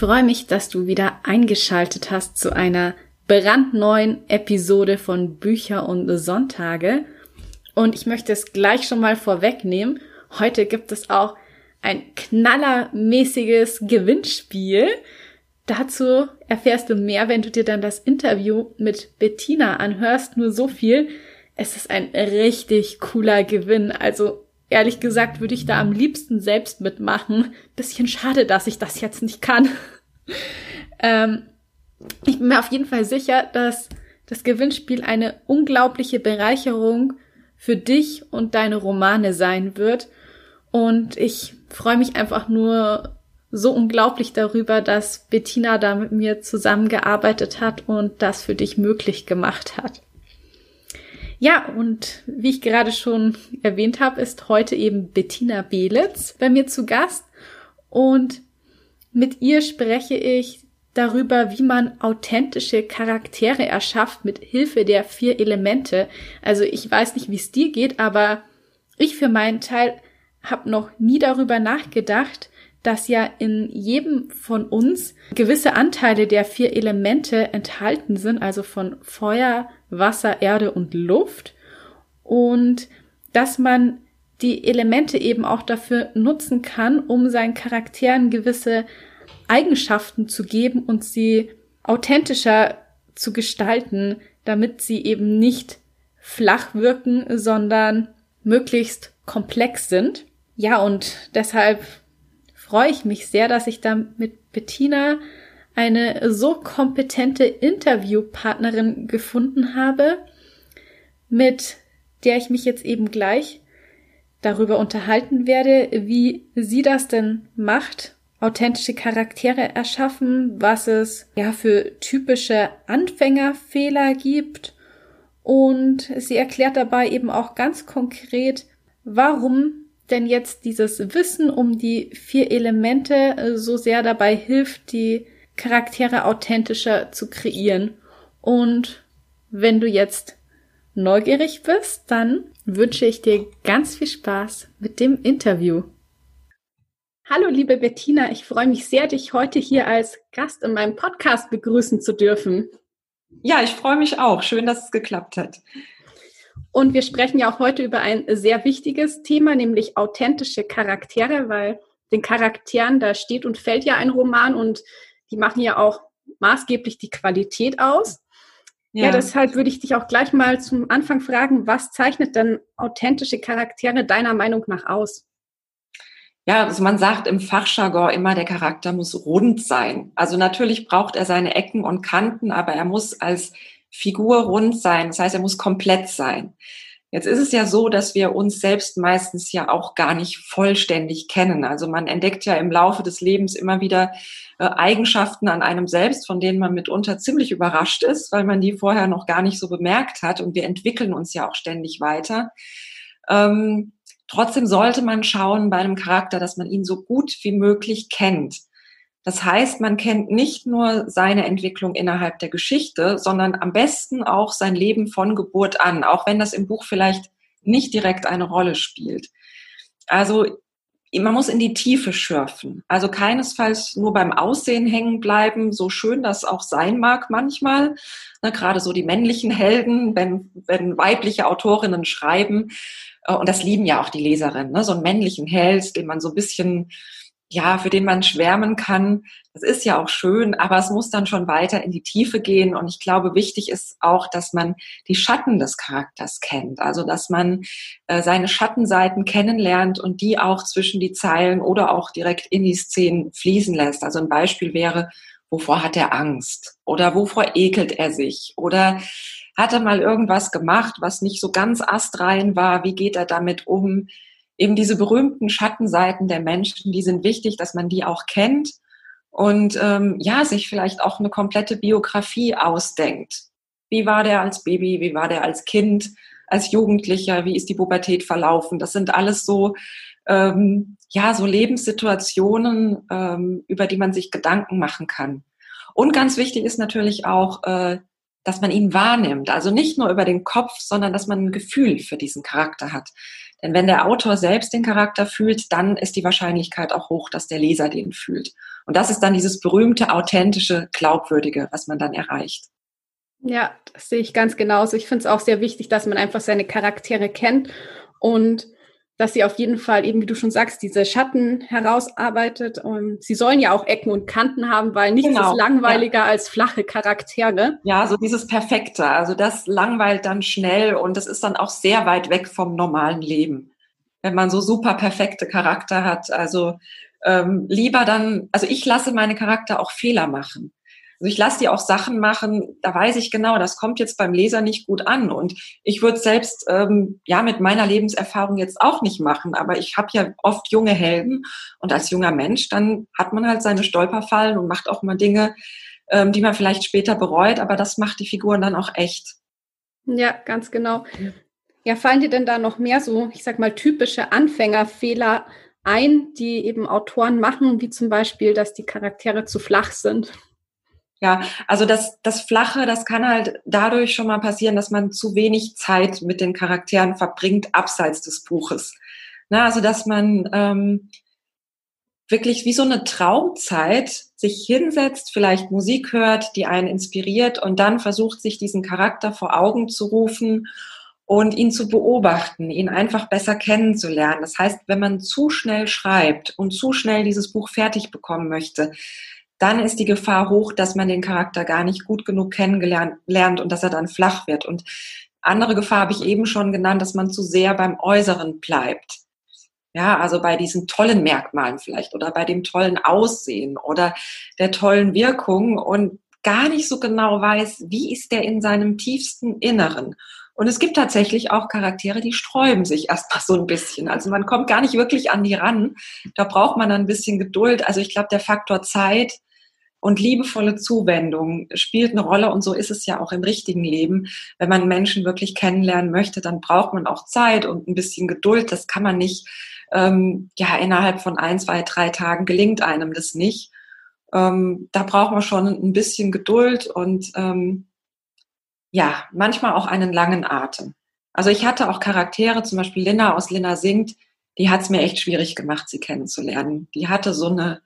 Freue mich, dass du wieder eingeschaltet hast zu einer brandneuen Episode von Bücher und Sonntage. Und ich möchte es gleich schon mal vorwegnehmen. Heute gibt es auch ein knallermäßiges Gewinnspiel. Dazu erfährst du mehr, wenn du dir dann das Interview mit Bettina anhörst. Nur so viel. Es ist ein richtig cooler Gewinn. Also ehrlich gesagt würde ich da am liebsten selbst mitmachen. Bisschen schade, dass ich das jetzt nicht kann. ähm, ich bin mir auf jeden Fall sicher, dass das Gewinnspiel eine unglaubliche Bereicherung für dich und deine Romane sein wird. Und ich freue mich einfach nur so unglaublich darüber, dass Bettina da mit mir zusammengearbeitet hat und das für dich möglich gemacht hat. Ja, und wie ich gerade schon erwähnt habe, ist heute eben Bettina Belitz bei mir zu Gast und mit ihr spreche ich darüber, wie man authentische Charaktere erschafft mit Hilfe der vier Elemente. Also ich weiß nicht, wie es dir geht, aber ich für meinen Teil habe noch nie darüber nachgedacht, dass ja in jedem von uns gewisse Anteile der vier Elemente enthalten sind, also von Feuer, Wasser, Erde und Luft und dass man die Elemente eben auch dafür nutzen kann, um seinen Charakteren gewisse Eigenschaften zu geben und sie authentischer zu gestalten, damit sie eben nicht flach wirken, sondern möglichst komplex sind. Ja, und deshalb freue ich mich sehr, dass ich da mit Bettina eine so kompetente Interviewpartnerin gefunden habe, mit der ich mich jetzt eben gleich darüber unterhalten werde, wie sie das denn macht, authentische Charaktere erschaffen, was es ja für typische Anfängerfehler gibt. Und sie erklärt dabei eben auch ganz konkret, warum denn jetzt dieses Wissen um die vier Elemente so sehr dabei hilft, die Charaktere authentischer zu kreieren. Und wenn du jetzt neugierig bist, dann wünsche ich dir ganz viel Spaß mit dem Interview. Hallo, liebe Bettina, ich freue mich sehr, dich heute hier als Gast in meinem Podcast begrüßen zu dürfen. Ja, ich freue mich auch. Schön, dass es geklappt hat. Und wir sprechen ja auch heute über ein sehr wichtiges Thema, nämlich authentische Charaktere, weil den Charakteren, da steht und fällt ja ein Roman und die machen ja auch maßgeblich die Qualität aus. Ja. ja, deshalb würde ich dich auch gleich mal zum Anfang fragen, was zeichnet denn authentische Charaktere deiner Meinung nach aus? Ja, also man sagt im Fachjargon immer, der Charakter muss rund sein. Also natürlich braucht er seine Ecken und Kanten, aber er muss als Figur rund sein. Das heißt, er muss komplett sein. Jetzt ist es ja so, dass wir uns selbst meistens ja auch gar nicht vollständig kennen. Also man entdeckt ja im Laufe des Lebens immer wieder äh, Eigenschaften an einem selbst, von denen man mitunter ziemlich überrascht ist, weil man die vorher noch gar nicht so bemerkt hat. Und wir entwickeln uns ja auch ständig weiter. Ähm, trotzdem sollte man schauen bei einem Charakter, dass man ihn so gut wie möglich kennt. Das heißt, man kennt nicht nur seine Entwicklung innerhalb der Geschichte, sondern am besten auch sein Leben von Geburt an, auch wenn das im Buch vielleicht nicht direkt eine Rolle spielt. Also man muss in die Tiefe schürfen. Also keinesfalls nur beim Aussehen hängen bleiben, so schön das auch sein mag manchmal. Ne, gerade so die männlichen Helden, wenn, wenn weibliche Autorinnen schreiben, äh, und das lieben ja auch die Leserinnen, ne, so einen männlichen Held, den man so ein bisschen ja, für den man schwärmen kann. Das ist ja auch schön, aber es muss dann schon weiter in die Tiefe gehen. Und ich glaube, wichtig ist auch, dass man die Schatten des Charakters kennt. Also, dass man äh, seine Schattenseiten kennenlernt und die auch zwischen die Zeilen oder auch direkt in die Szenen fließen lässt. Also ein Beispiel wäre, wovor hat er Angst? Oder wovor ekelt er sich? Oder hat er mal irgendwas gemacht, was nicht so ganz astrein war? Wie geht er damit um? Eben diese berühmten Schattenseiten der Menschen, die sind wichtig, dass man die auch kennt und ähm, ja, sich vielleicht auch eine komplette Biografie ausdenkt. Wie war der als Baby? Wie war der als Kind? Als Jugendlicher? Wie ist die Pubertät verlaufen? Das sind alles so ähm, ja so Lebenssituationen, ähm, über die man sich Gedanken machen kann. Und ganz wichtig ist natürlich auch, äh, dass man ihn wahrnimmt. Also nicht nur über den Kopf, sondern dass man ein Gefühl für diesen Charakter hat. Denn wenn der Autor selbst den Charakter fühlt, dann ist die Wahrscheinlichkeit auch hoch, dass der Leser den fühlt. Und das ist dann dieses berühmte, authentische, glaubwürdige, was man dann erreicht. Ja, das sehe ich ganz genauso. Ich finde es auch sehr wichtig, dass man einfach seine Charaktere kennt und dass sie auf jeden Fall eben, wie du schon sagst, diese Schatten herausarbeitet. Und sie sollen ja auch Ecken und Kanten haben, weil nichts genau. ist langweiliger ja. als flache Charaktere. Ja, so dieses Perfekte. Also das langweilt dann schnell und das ist dann auch sehr weit weg vom normalen Leben. Wenn man so super perfekte Charakter hat. Also ähm, lieber dann, also ich lasse meine Charakter auch Fehler machen. Also ich lasse die auch Sachen machen, da weiß ich genau, das kommt jetzt beim Leser nicht gut an. Und ich würde selbst ähm, ja mit meiner Lebenserfahrung jetzt auch nicht machen, aber ich habe ja oft junge Helden und als junger Mensch, dann hat man halt seine Stolperfallen und macht auch mal Dinge, ähm, die man vielleicht später bereut, aber das macht die Figuren dann auch echt. Ja, ganz genau. Ja, fallen dir denn da noch mehr so, ich sag mal, typische Anfängerfehler ein, die eben Autoren machen, wie zum Beispiel, dass die Charaktere zu flach sind? Ja, also das, das Flache, das kann halt dadurch schon mal passieren, dass man zu wenig Zeit mit den Charakteren verbringt, abseits des Buches. Na, also dass man ähm, wirklich wie so eine Traumzeit sich hinsetzt, vielleicht Musik hört, die einen inspiriert und dann versucht, sich diesen Charakter vor Augen zu rufen und ihn zu beobachten, ihn einfach besser kennenzulernen. Das heißt, wenn man zu schnell schreibt und zu schnell dieses Buch fertig bekommen möchte, dann ist die Gefahr hoch, dass man den Charakter gar nicht gut genug kennengelernt lernt und dass er dann flach wird. Und andere Gefahr habe ich eben schon genannt, dass man zu sehr beim Äußeren bleibt. Ja, also bei diesen tollen Merkmalen vielleicht oder bei dem tollen Aussehen oder der tollen Wirkung und gar nicht so genau weiß, wie ist der in seinem tiefsten Inneren. Und es gibt tatsächlich auch Charaktere, die sträuben sich erstmal so ein bisschen. Also man kommt gar nicht wirklich an die ran. Da braucht man dann ein bisschen Geduld. Also ich glaube, der Faktor Zeit und liebevolle Zuwendung spielt eine Rolle und so ist es ja auch im richtigen Leben. Wenn man Menschen wirklich kennenlernen möchte, dann braucht man auch Zeit und ein bisschen Geduld. Das kann man nicht, ähm, ja, innerhalb von ein, zwei, drei Tagen gelingt einem das nicht. Ähm, da braucht man schon ein bisschen Geduld und ähm, ja, manchmal auch einen langen Atem. Also ich hatte auch Charaktere, zum Beispiel Lina aus Lina singt, die hat es mir echt schwierig gemacht, sie kennenzulernen. Die hatte so eine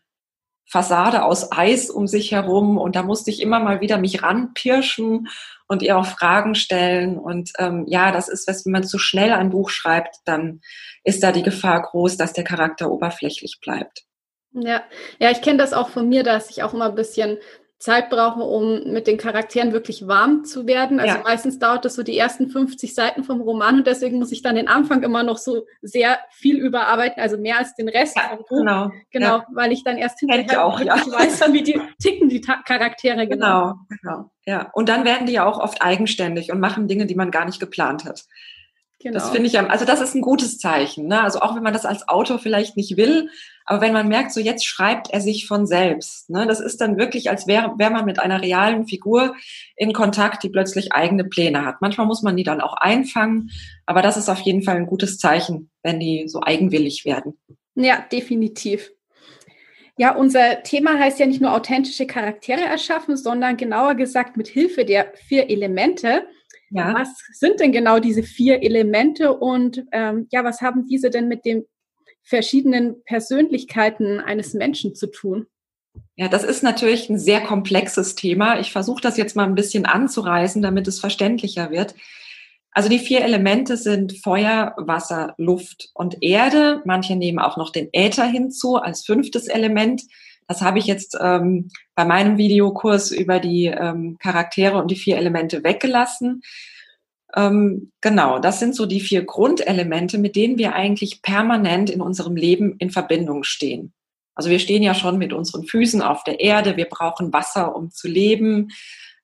Fassade aus Eis um sich herum und da musste ich immer mal wieder mich ranpirschen und ihr auch Fragen stellen. Und ähm, ja, das ist, wenn man zu schnell ein Buch schreibt, dann ist da die Gefahr groß, dass der Charakter oberflächlich bleibt. Ja, ja, ich kenne das auch von mir, dass ich auch immer ein bisschen Zeit brauche, um mit den Charakteren wirklich warm zu werden. Also ja. meistens dauert das so die ersten 50 Seiten vom Roman und deswegen muss ich dann den Anfang immer noch so sehr viel überarbeiten, also mehr als den Rest ja, vom Buch. Genau, genau ja. weil ich dann erst hinterher auch, ja. weiß, wie die ticken die Ta Charaktere genau. Genau, genau. Ja, und dann werden die ja auch oft eigenständig und machen Dinge, die man gar nicht geplant hat. Genau. Das finde ich, also das ist ein gutes Zeichen. Ne? Also auch wenn man das als Autor vielleicht nicht will, aber wenn man merkt, so jetzt schreibt er sich von selbst. Ne? Das ist dann wirklich, als wäre wär man mit einer realen Figur in Kontakt, die plötzlich eigene Pläne hat. Manchmal muss man die dann auch einfangen, aber das ist auf jeden Fall ein gutes Zeichen, wenn die so eigenwillig werden. Ja, definitiv. Ja, unser Thema heißt ja nicht nur authentische Charaktere erschaffen, sondern genauer gesagt mit Hilfe der vier Elemente. Ja. Was sind denn genau diese vier Elemente und ähm, ja, was haben diese denn mit den verschiedenen Persönlichkeiten eines Menschen zu tun? Ja, das ist natürlich ein sehr komplexes Thema. Ich versuche das jetzt mal ein bisschen anzureißen, damit es verständlicher wird. Also die vier Elemente sind Feuer, Wasser, Luft und Erde. Manche nehmen auch noch den Äther hinzu als fünftes Element. Das habe ich jetzt ähm, bei meinem Videokurs über die ähm, Charaktere und die vier Elemente weggelassen. Ähm, genau, das sind so die vier Grundelemente, mit denen wir eigentlich permanent in unserem Leben in Verbindung stehen. Also wir stehen ja schon mit unseren Füßen auf der Erde, wir brauchen Wasser, um zu leben,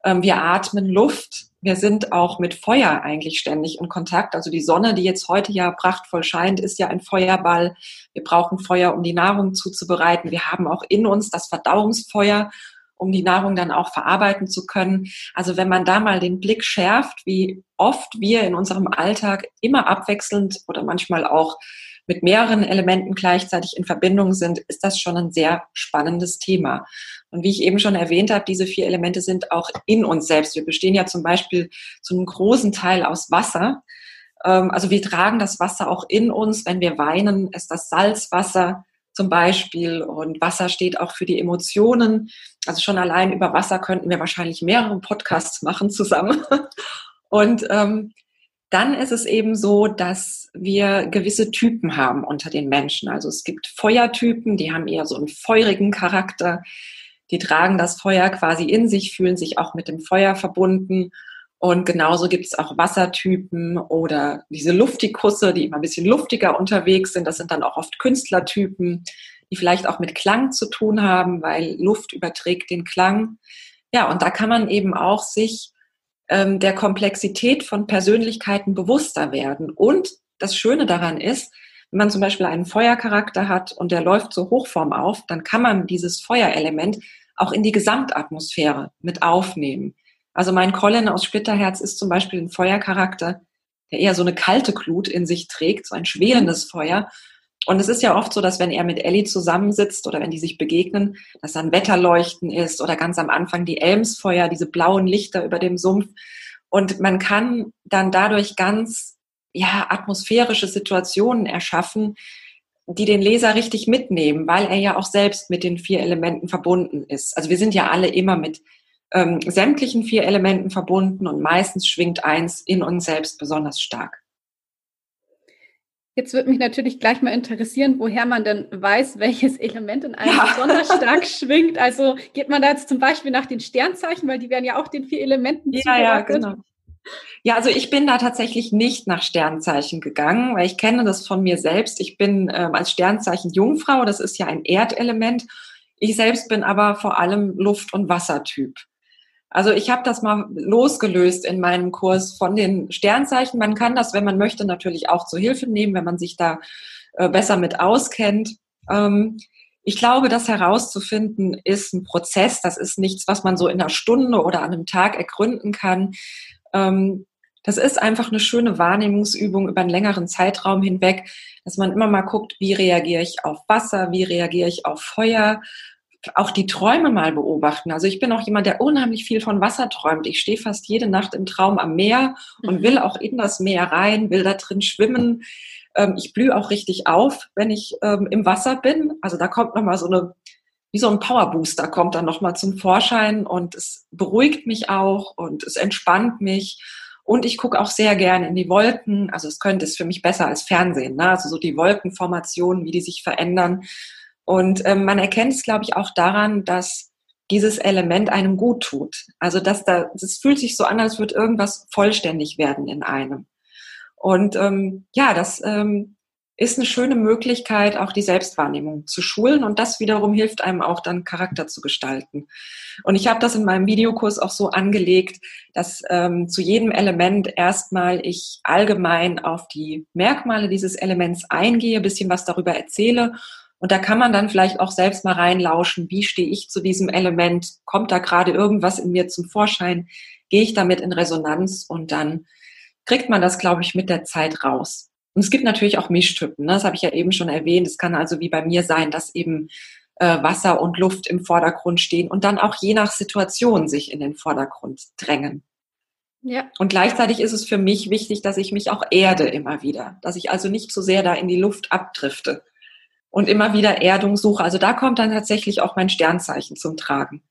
ähm, wir atmen Luft wir sind auch mit Feuer eigentlich ständig in Kontakt. Also die Sonne, die jetzt heute ja prachtvoll scheint, ist ja ein Feuerball. Wir brauchen Feuer, um die Nahrung zuzubereiten. Wir haben auch in uns das Verdauungsfeuer, um die Nahrung dann auch verarbeiten zu können. Also wenn man da mal den Blick schärft, wie oft wir in unserem Alltag immer abwechselnd oder manchmal auch mit mehreren Elementen gleichzeitig in Verbindung sind, ist das schon ein sehr spannendes Thema. Und wie ich eben schon erwähnt habe, diese vier Elemente sind auch in uns selbst. Wir bestehen ja zum Beispiel zu einem großen Teil aus Wasser. Ähm, also wir tragen das Wasser auch in uns. Wenn wir weinen, ist das Salzwasser zum Beispiel. Und Wasser steht auch für die Emotionen. Also schon allein über Wasser könnten wir wahrscheinlich mehrere Podcasts machen zusammen. Und ähm, dann ist es eben so, dass wir gewisse Typen haben unter den Menschen. Also es gibt Feuertypen, die haben eher so einen feurigen Charakter. Die tragen das Feuer quasi in sich, fühlen sich auch mit dem Feuer verbunden. Und genauso gibt es auch Wassertypen oder diese Luftikusse, die immer ein bisschen luftiger unterwegs sind. Das sind dann auch oft Künstlertypen, die vielleicht auch mit Klang zu tun haben, weil Luft überträgt den Klang. Ja, und da kann man eben auch sich ähm, der Komplexität von Persönlichkeiten bewusster werden. Und das Schöne daran ist, wenn man zum Beispiel einen Feuercharakter hat und der läuft zur Hochform auf, dann kann man dieses Feuerelement auch in die Gesamtatmosphäre mit aufnehmen. Also mein Colin aus Splitterherz ist zum Beispiel ein Feuercharakter, der eher so eine kalte Glut in sich trägt, so ein schwelendes Feuer. Und es ist ja oft so, dass wenn er mit Ellie zusammensitzt oder wenn die sich begegnen, dass dann Wetterleuchten ist oder ganz am Anfang die Elmsfeuer, diese blauen Lichter über dem Sumpf. Und man kann dann dadurch ganz, ja, atmosphärische Situationen erschaffen, die den Leser richtig mitnehmen, weil er ja auch selbst mit den vier Elementen verbunden ist. Also wir sind ja alle immer mit ähm, sämtlichen vier Elementen verbunden und meistens schwingt eins in uns selbst besonders stark. Jetzt würde mich natürlich gleich mal interessieren, woher man denn weiß, welches Element in einem ja. besonders stark schwingt. Also geht man da jetzt zum Beispiel nach den Sternzeichen, weil die werden ja auch den vier Elementen ja, Ja, genau. Ja, also ich bin da tatsächlich nicht nach Sternzeichen gegangen, weil ich kenne das von mir selbst. Ich bin ähm, als Sternzeichen Jungfrau, das ist ja ein Erdelement. Ich selbst bin aber vor allem Luft- und Wassertyp. Also ich habe das mal losgelöst in meinem Kurs von den Sternzeichen. Man kann das, wenn man möchte, natürlich auch zur Hilfe nehmen, wenn man sich da äh, besser mit auskennt. Ähm, ich glaube, das herauszufinden ist ein Prozess. Das ist nichts, was man so in einer Stunde oder an einem Tag ergründen kann. Ähm, das ist einfach eine schöne Wahrnehmungsübung über einen längeren Zeitraum hinweg, dass man immer mal guckt, wie reagiere ich auf Wasser, wie reagiere ich auf Feuer, auch die Träume mal beobachten. Also ich bin auch jemand, der unheimlich viel von Wasser träumt. Ich stehe fast jede Nacht im Traum am Meer und mhm. will auch in das Meer rein, will da drin schwimmen. Ähm, ich blühe auch richtig auf, wenn ich ähm, im Wasser bin. Also da kommt nochmal so eine, wie so ein Powerbooster kommt dann nochmal zum Vorschein und es beruhigt mich auch und es entspannt mich. Und ich gucke auch sehr gerne in die Wolken. Also es könnte es für mich besser als Fernsehen. Ne? Also so die Wolkenformationen, wie die sich verändern. Und ähm, man erkennt es, glaube ich, auch daran, dass dieses Element einem gut tut. Also dass da, das fühlt sich so an, als würde irgendwas vollständig werden in einem. Und ähm, ja, das ähm, ist eine schöne Möglichkeit, auch die Selbstwahrnehmung zu schulen und das wiederum hilft einem auch dann Charakter zu gestalten. Und ich habe das in meinem Videokurs auch so angelegt, dass ähm, zu jedem Element erstmal ich allgemein auf die Merkmale dieses Elements eingehe, bisschen was darüber erzähle und da kann man dann vielleicht auch selbst mal reinlauschen, wie stehe ich zu diesem Element? Kommt da gerade irgendwas in mir zum Vorschein? Gehe ich damit in Resonanz? Und dann kriegt man das, glaube ich, mit der Zeit raus. Und es gibt natürlich auch Mischtypen, ne? das habe ich ja eben schon erwähnt. Es kann also wie bei mir sein, dass eben äh, Wasser und Luft im Vordergrund stehen und dann auch je nach Situation sich in den Vordergrund drängen. Ja. Und gleichzeitig ist es für mich wichtig, dass ich mich auch erde immer wieder, dass ich also nicht zu so sehr da in die Luft abdrifte und immer wieder Erdung suche. Also da kommt dann tatsächlich auch mein Sternzeichen zum Tragen,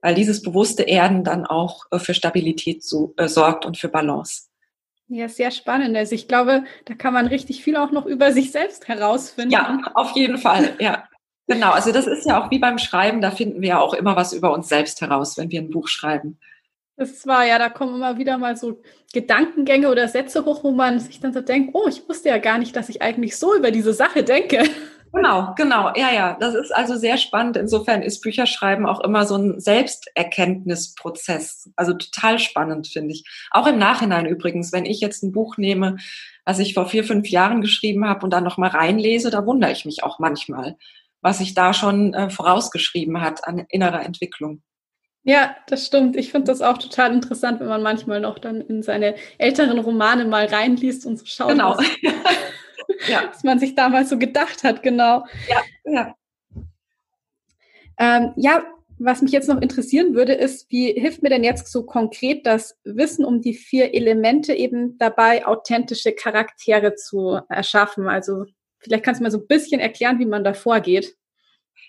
weil dieses bewusste Erden dann auch äh, für Stabilität so, äh, sorgt und für Balance. Ja, sehr spannend. Also ich glaube, da kann man richtig viel auch noch über sich selbst herausfinden. Ja, auf jeden Fall, ja. Genau, also das ist ja auch wie beim Schreiben, da finden wir ja auch immer was über uns selbst heraus, wenn wir ein Buch schreiben. Das war ja, da kommen immer wieder mal so Gedankengänge oder Sätze hoch, wo man sich dann so denkt, oh, ich wusste ja gar nicht, dass ich eigentlich so über diese Sache denke. Genau, genau, ja, ja. Das ist also sehr spannend. Insofern ist Bücherschreiben auch immer so ein Selbsterkenntnisprozess. Also total spannend, finde ich. Auch im Nachhinein übrigens, wenn ich jetzt ein Buch nehme, was ich vor vier, fünf Jahren geschrieben habe und dann nochmal reinlese, da wundere ich mich auch manchmal, was sich da schon äh, vorausgeschrieben hat an innerer Entwicklung. Ja, das stimmt. Ich finde das auch total interessant, wenn man manchmal noch dann in seine älteren Romane mal reinliest und so schaut, genau. was, ja. was man sich damals so gedacht hat, genau. Ja, ja. Ähm, ja, was mich jetzt noch interessieren würde, ist, wie hilft mir denn jetzt so konkret das Wissen um die vier Elemente eben dabei, authentische Charaktere zu erschaffen? Also vielleicht kannst du mal so ein bisschen erklären, wie man da vorgeht.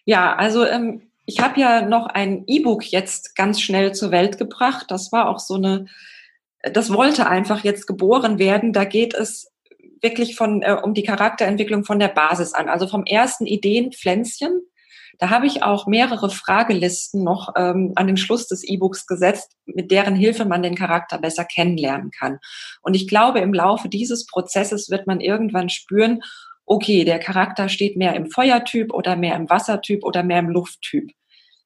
Ja, also ähm, ich habe ja noch ein E-Book jetzt ganz schnell zur Welt gebracht. Das war auch so eine, das wollte einfach jetzt geboren werden. Da geht es wirklich von äh, um die Charakterentwicklung von der Basis an, also vom ersten Ideenpflänzchen. Da habe ich auch mehrere Fragelisten noch ähm, an den Schluss des E-Books gesetzt, mit deren Hilfe man den Charakter besser kennenlernen kann. Und ich glaube, im Laufe dieses Prozesses wird man irgendwann spüren, okay, der Charakter steht mehr im Feuertyp oder mehr im Wassertyp oder mehr im Lufttyp.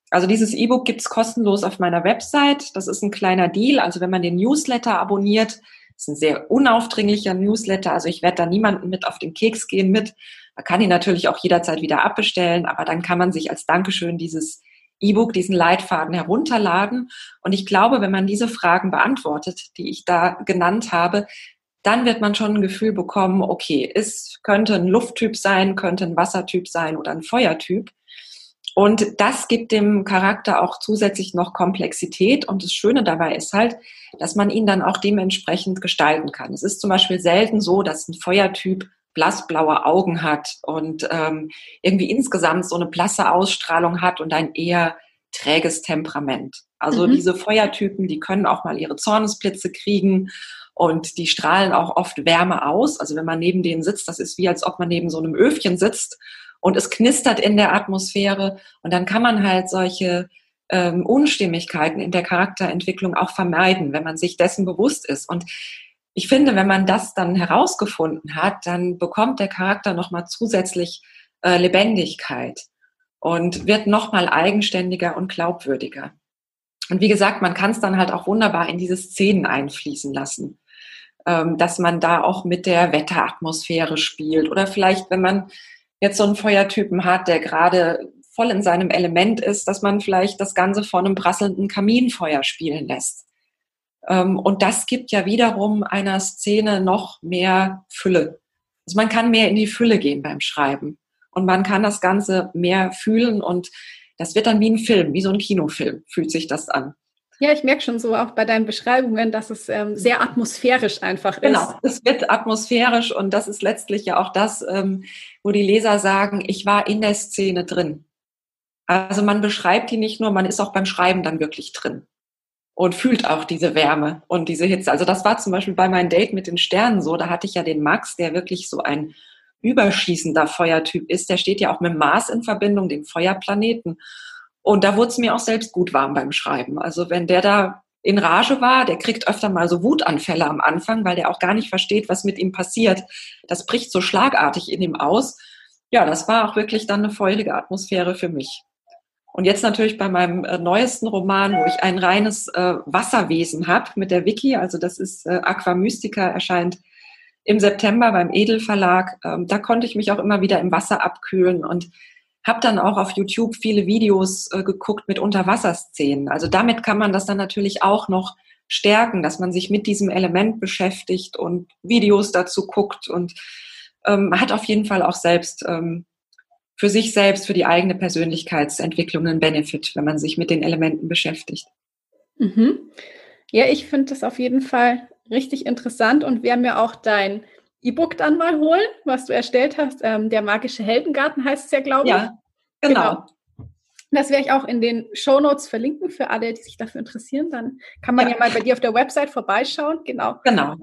Also dieses E-Book gibt's kostenlos auf meiner Website. Das ist ein kleiner Deal. Also wenn man den Newsletter abonniert, ist ein sehr unaufdringlicher Newsletter. Also ich werde da niemanden mit auf den Keks gehen mit. Man kann ihn natürlich auch jederzeit wieder abbestellen, aber dann kann man sich als Dankeschön dieses E-Book, diesen Leitfaden herunterladen. Und ich glaube, wenn man diese Fragen beantwortet, die ich da genannt habe, dann wird man schon ein Gefühl bekommen, okay, es könnte ein Lufttyp sein, könnte ein Wassertyp sein oder ein Feuertyp. Und das gibt dem Charakter auch zusätzlich noch Komplexität. Und das Schöne dabei ist halt, dass man ihn dann auch dementsprechend gestalten kann. Es ist zum Beispiel selten so, dass ein Feuertyp blassblaue Augen hat und ähm, irgendwie insgesamt so eine blasse Ausstrahlung hat und ein eher träges Temperament. Also mhm. diese Feuertypen, die können auch mal ihre Zornesblitze kriegen und die strahlen auch oft Wärme aus. Also wenn man neben denen sitzt, das ist wie als ob man neben so einem Öfchen sitzt und es knistert in der Atmosphäre. Und dann kann man halt solche ähm, Unstimmigkeiten in der Charakterentwicklung auch vermeiden, wenn man sich dessen bewusst ist. Und ich finde, wenn man das dann herausgefunden hat, dann bekommt der Charakter nochmal zusätzlich äh, Lebendigkeit und wird nochmal eigenständiger und glaubwürdiger. Und wie gesagt, man kann es dann halt auch wunderbar in diese Szenen einfließen lassen ähm, dass man da auch mit der Wetteratmosphäre spielt. Oder vielleicht, wenn man jetzt so einen Feuertypen hat, der gerade voll in seinem Element ist, dass man vielleicht das Ganze vor einem prasselnden Kaminfeuer spielen lässt. Ähm, und das gibt ja wiederum einer Szene noch mehr Fülle. Also man kann mehr in die Fülle gehen beim Schreiben. Und man kann das Ganze mehr fühlen und das wird dann wie ein Film, wie so ein Kinofilm, fühlt sich das an. Ja, ich merke schon so auch bei deinen Beschreibungen, dass es ähm, sehr atmosphärisch einfach ist. Genau, es wird atmosphärisch und das ist letztlich ja auch das, ähm, wo die Leser sagen, ich war in der Szene drin. Also man beschreibt die nicht nur, man ist auch beim Schreiben dann wirklich drin und fühlt auch diese Wärme und diese Hitze. Also das war zum Beispiel bei meinem Date mit den Sternen so. Da hatte ich ja den Max, der wirklich so ein überschießender Feuertyp ist. Der steht ja auch mit Mars in Verbindung, dem Feuerplaneten. Und da wurde es mir auch selbst gut warm beim Schreiben. Also wenn der da in Rage war, der kriegt öfter mal so Wutanfälle am Anfang, weil der auch gar nicht versteht, was mit ihm passiert. Das bricht so schlagartig in ihm aus. Ja, das war auch wirklich dann eine feulige Atmosphäre für mich. Und jetzt natürlich bei meinem äh, neuesten Roman, wo ich ein reines äh, Wasserwesen habe mit der Wiki, also das ist äh, Aqua Mystica, erscheint im September beim Edel Verlag. Ähm, da konnte ich mich auch immer wieder im Wasser abkühlen und habe dann auch auf YouTube viele Videos äh, geguckt mit Unterwasserszenen. Also damit kann man das dann natürlich auch noch stärken, dass man sich mit diesem Element beschäftigt und Videos dazu guckt und ähm, hat auf jeden Fall auch selbst ähm, für sich selbst, für die eigene Persönlichkeitsentwicklung einen Benefit, wenn man sich mit den Elementen beschäftigt. Mhm. Ja, ich finde das auf jeden Fall richtig interessant und wer mir auch dein E-Book dann mal holen, was du erstellt hast. Ähm, der magische Heldengarten heißt es ja, glaube ich. Ja, genau. genau. Das werde ich auch in den Show Notes verlinken für alle, die sich dafür interessieren. Dann kann man ja, ja mal bei dir auf der Website vorbeischauen. Genau. Genau.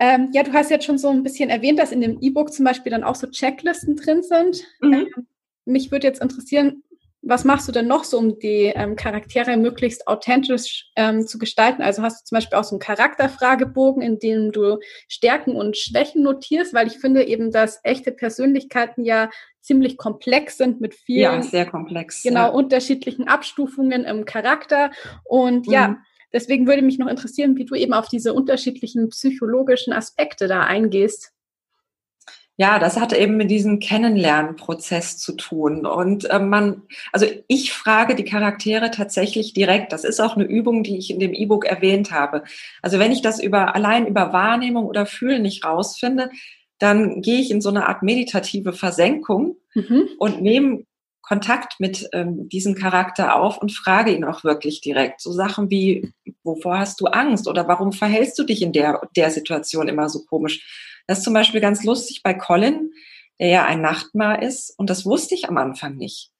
Ähm, ja, du hast jetzt schon so ein bisschen erwähnt, dass in dem E-Book zum Beispiel dann auch so Checklisten drin sind. Mhm. Ähm, mich würde jetzt interessieren, was machst du denn noch so, um die ähm, Charaktere möglichst authentisch ähm, zu gestalten? Also hast du zum Beispiel auch so einen Charakterfragebogen, in dem du Stärken und Schwächen notierst, weil ich finde eben, dass echte Persönlichkeiten ja ziemlich komplex sind mit vielen ja, sehr komplex, genau ja. unterschiedlichen Abstufungen im Charakter und mhm. ja. Deswegen würde mich noch interessieren, wie du eben auf diese unterschiedlichen psychologischen Aspekte da eingehst. Ja, das hat eben mit diesem Kennenlernprozess zu tun. Und äh, man, also ich frage die Charaktere tatsächlich direkt. Das ist auch eine Übung, die ich in dem E-Book erwähnt habe. Also wenn ich das über, allein über Wahrnehmung oder Fühlen nicht rausfinde, dann gehe ich in so eine Art meditative Versenkung mhm. und nehme Kontakt mit ähm, diesem Charakter auf und frage ihn auch wirklich direkt. So Sachen wie, wovor hast du Angst oder warum verhältst du dich in der, der Situation immer so komisch? Das ist zum Beispiel ganz lustig bei Colin, der ja ein Nachtmar ist und das wusste ich am Anfang nicht.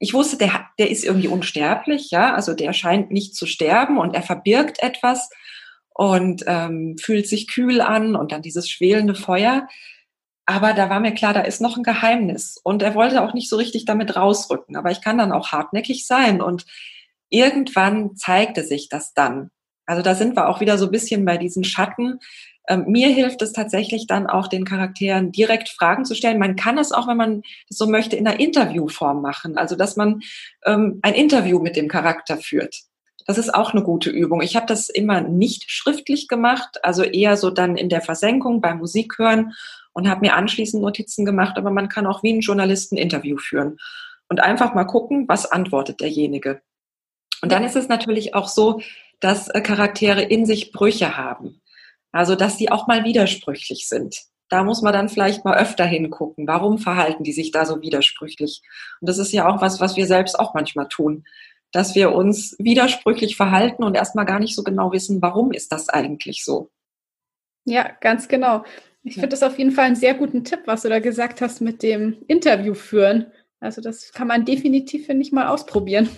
Ich wusste, der, der ist irgendwie unsterblich, ja, also der scheint nicht zu sterben und er verbirgt etwas und ähm, fühlt sich kühl an und dann dieses schwelende Feuer. Aber da war mir klar, da ist noch ein Geheimnis und er wollte auch nicht so richtig damit rausrücken. Aber ich kann dann auch hartnäckig sein und irgendwann zeigte sich das dann. Also da sind wir auch wieder so ein bisschen bei diesen Schatten, ähm, mir hilft es tatsächlich dann auch den Charakteren direkt Fragen zu stellen. Man kann es auch, wenn man so möchte, in einer Interviewform machen. Also dass man ähm, ein Interview mit dem Charakter führt. Das ist auch eine gute Übung. Ich habe das immer nicht schriftlich gemacht, also eher so dann in der Versenkung beim Musik hören und habe mir anschließend Notizen gemacht. Aber man kann auch wie ein Journalist ein Interview führen und einfach mal gucken, was antwortet derjenige. Und dann ist es natürlich auch so, dass äh, Charaktere in sich Brüche haben. Also, dass die auch mal widersprüchlich sind. Da muss man dann vielleicht mal öfter hingucken. Warum verhalten die sich da so widersprüchlich? Und das ist ja auch was, was wir selbst auch manchmal tun. Dass wir uns widersprüchlich verhalten und erstmal gar nicht so genau wissen, warum ist das eigentlich so? Ja, ganz genau. Ich finde das auf jeden Fall einen sehr guten Tipp, was du da gesagt hast mit dem Interview führen. Also das kann man definitiv, finde ich, mal ausprobieren.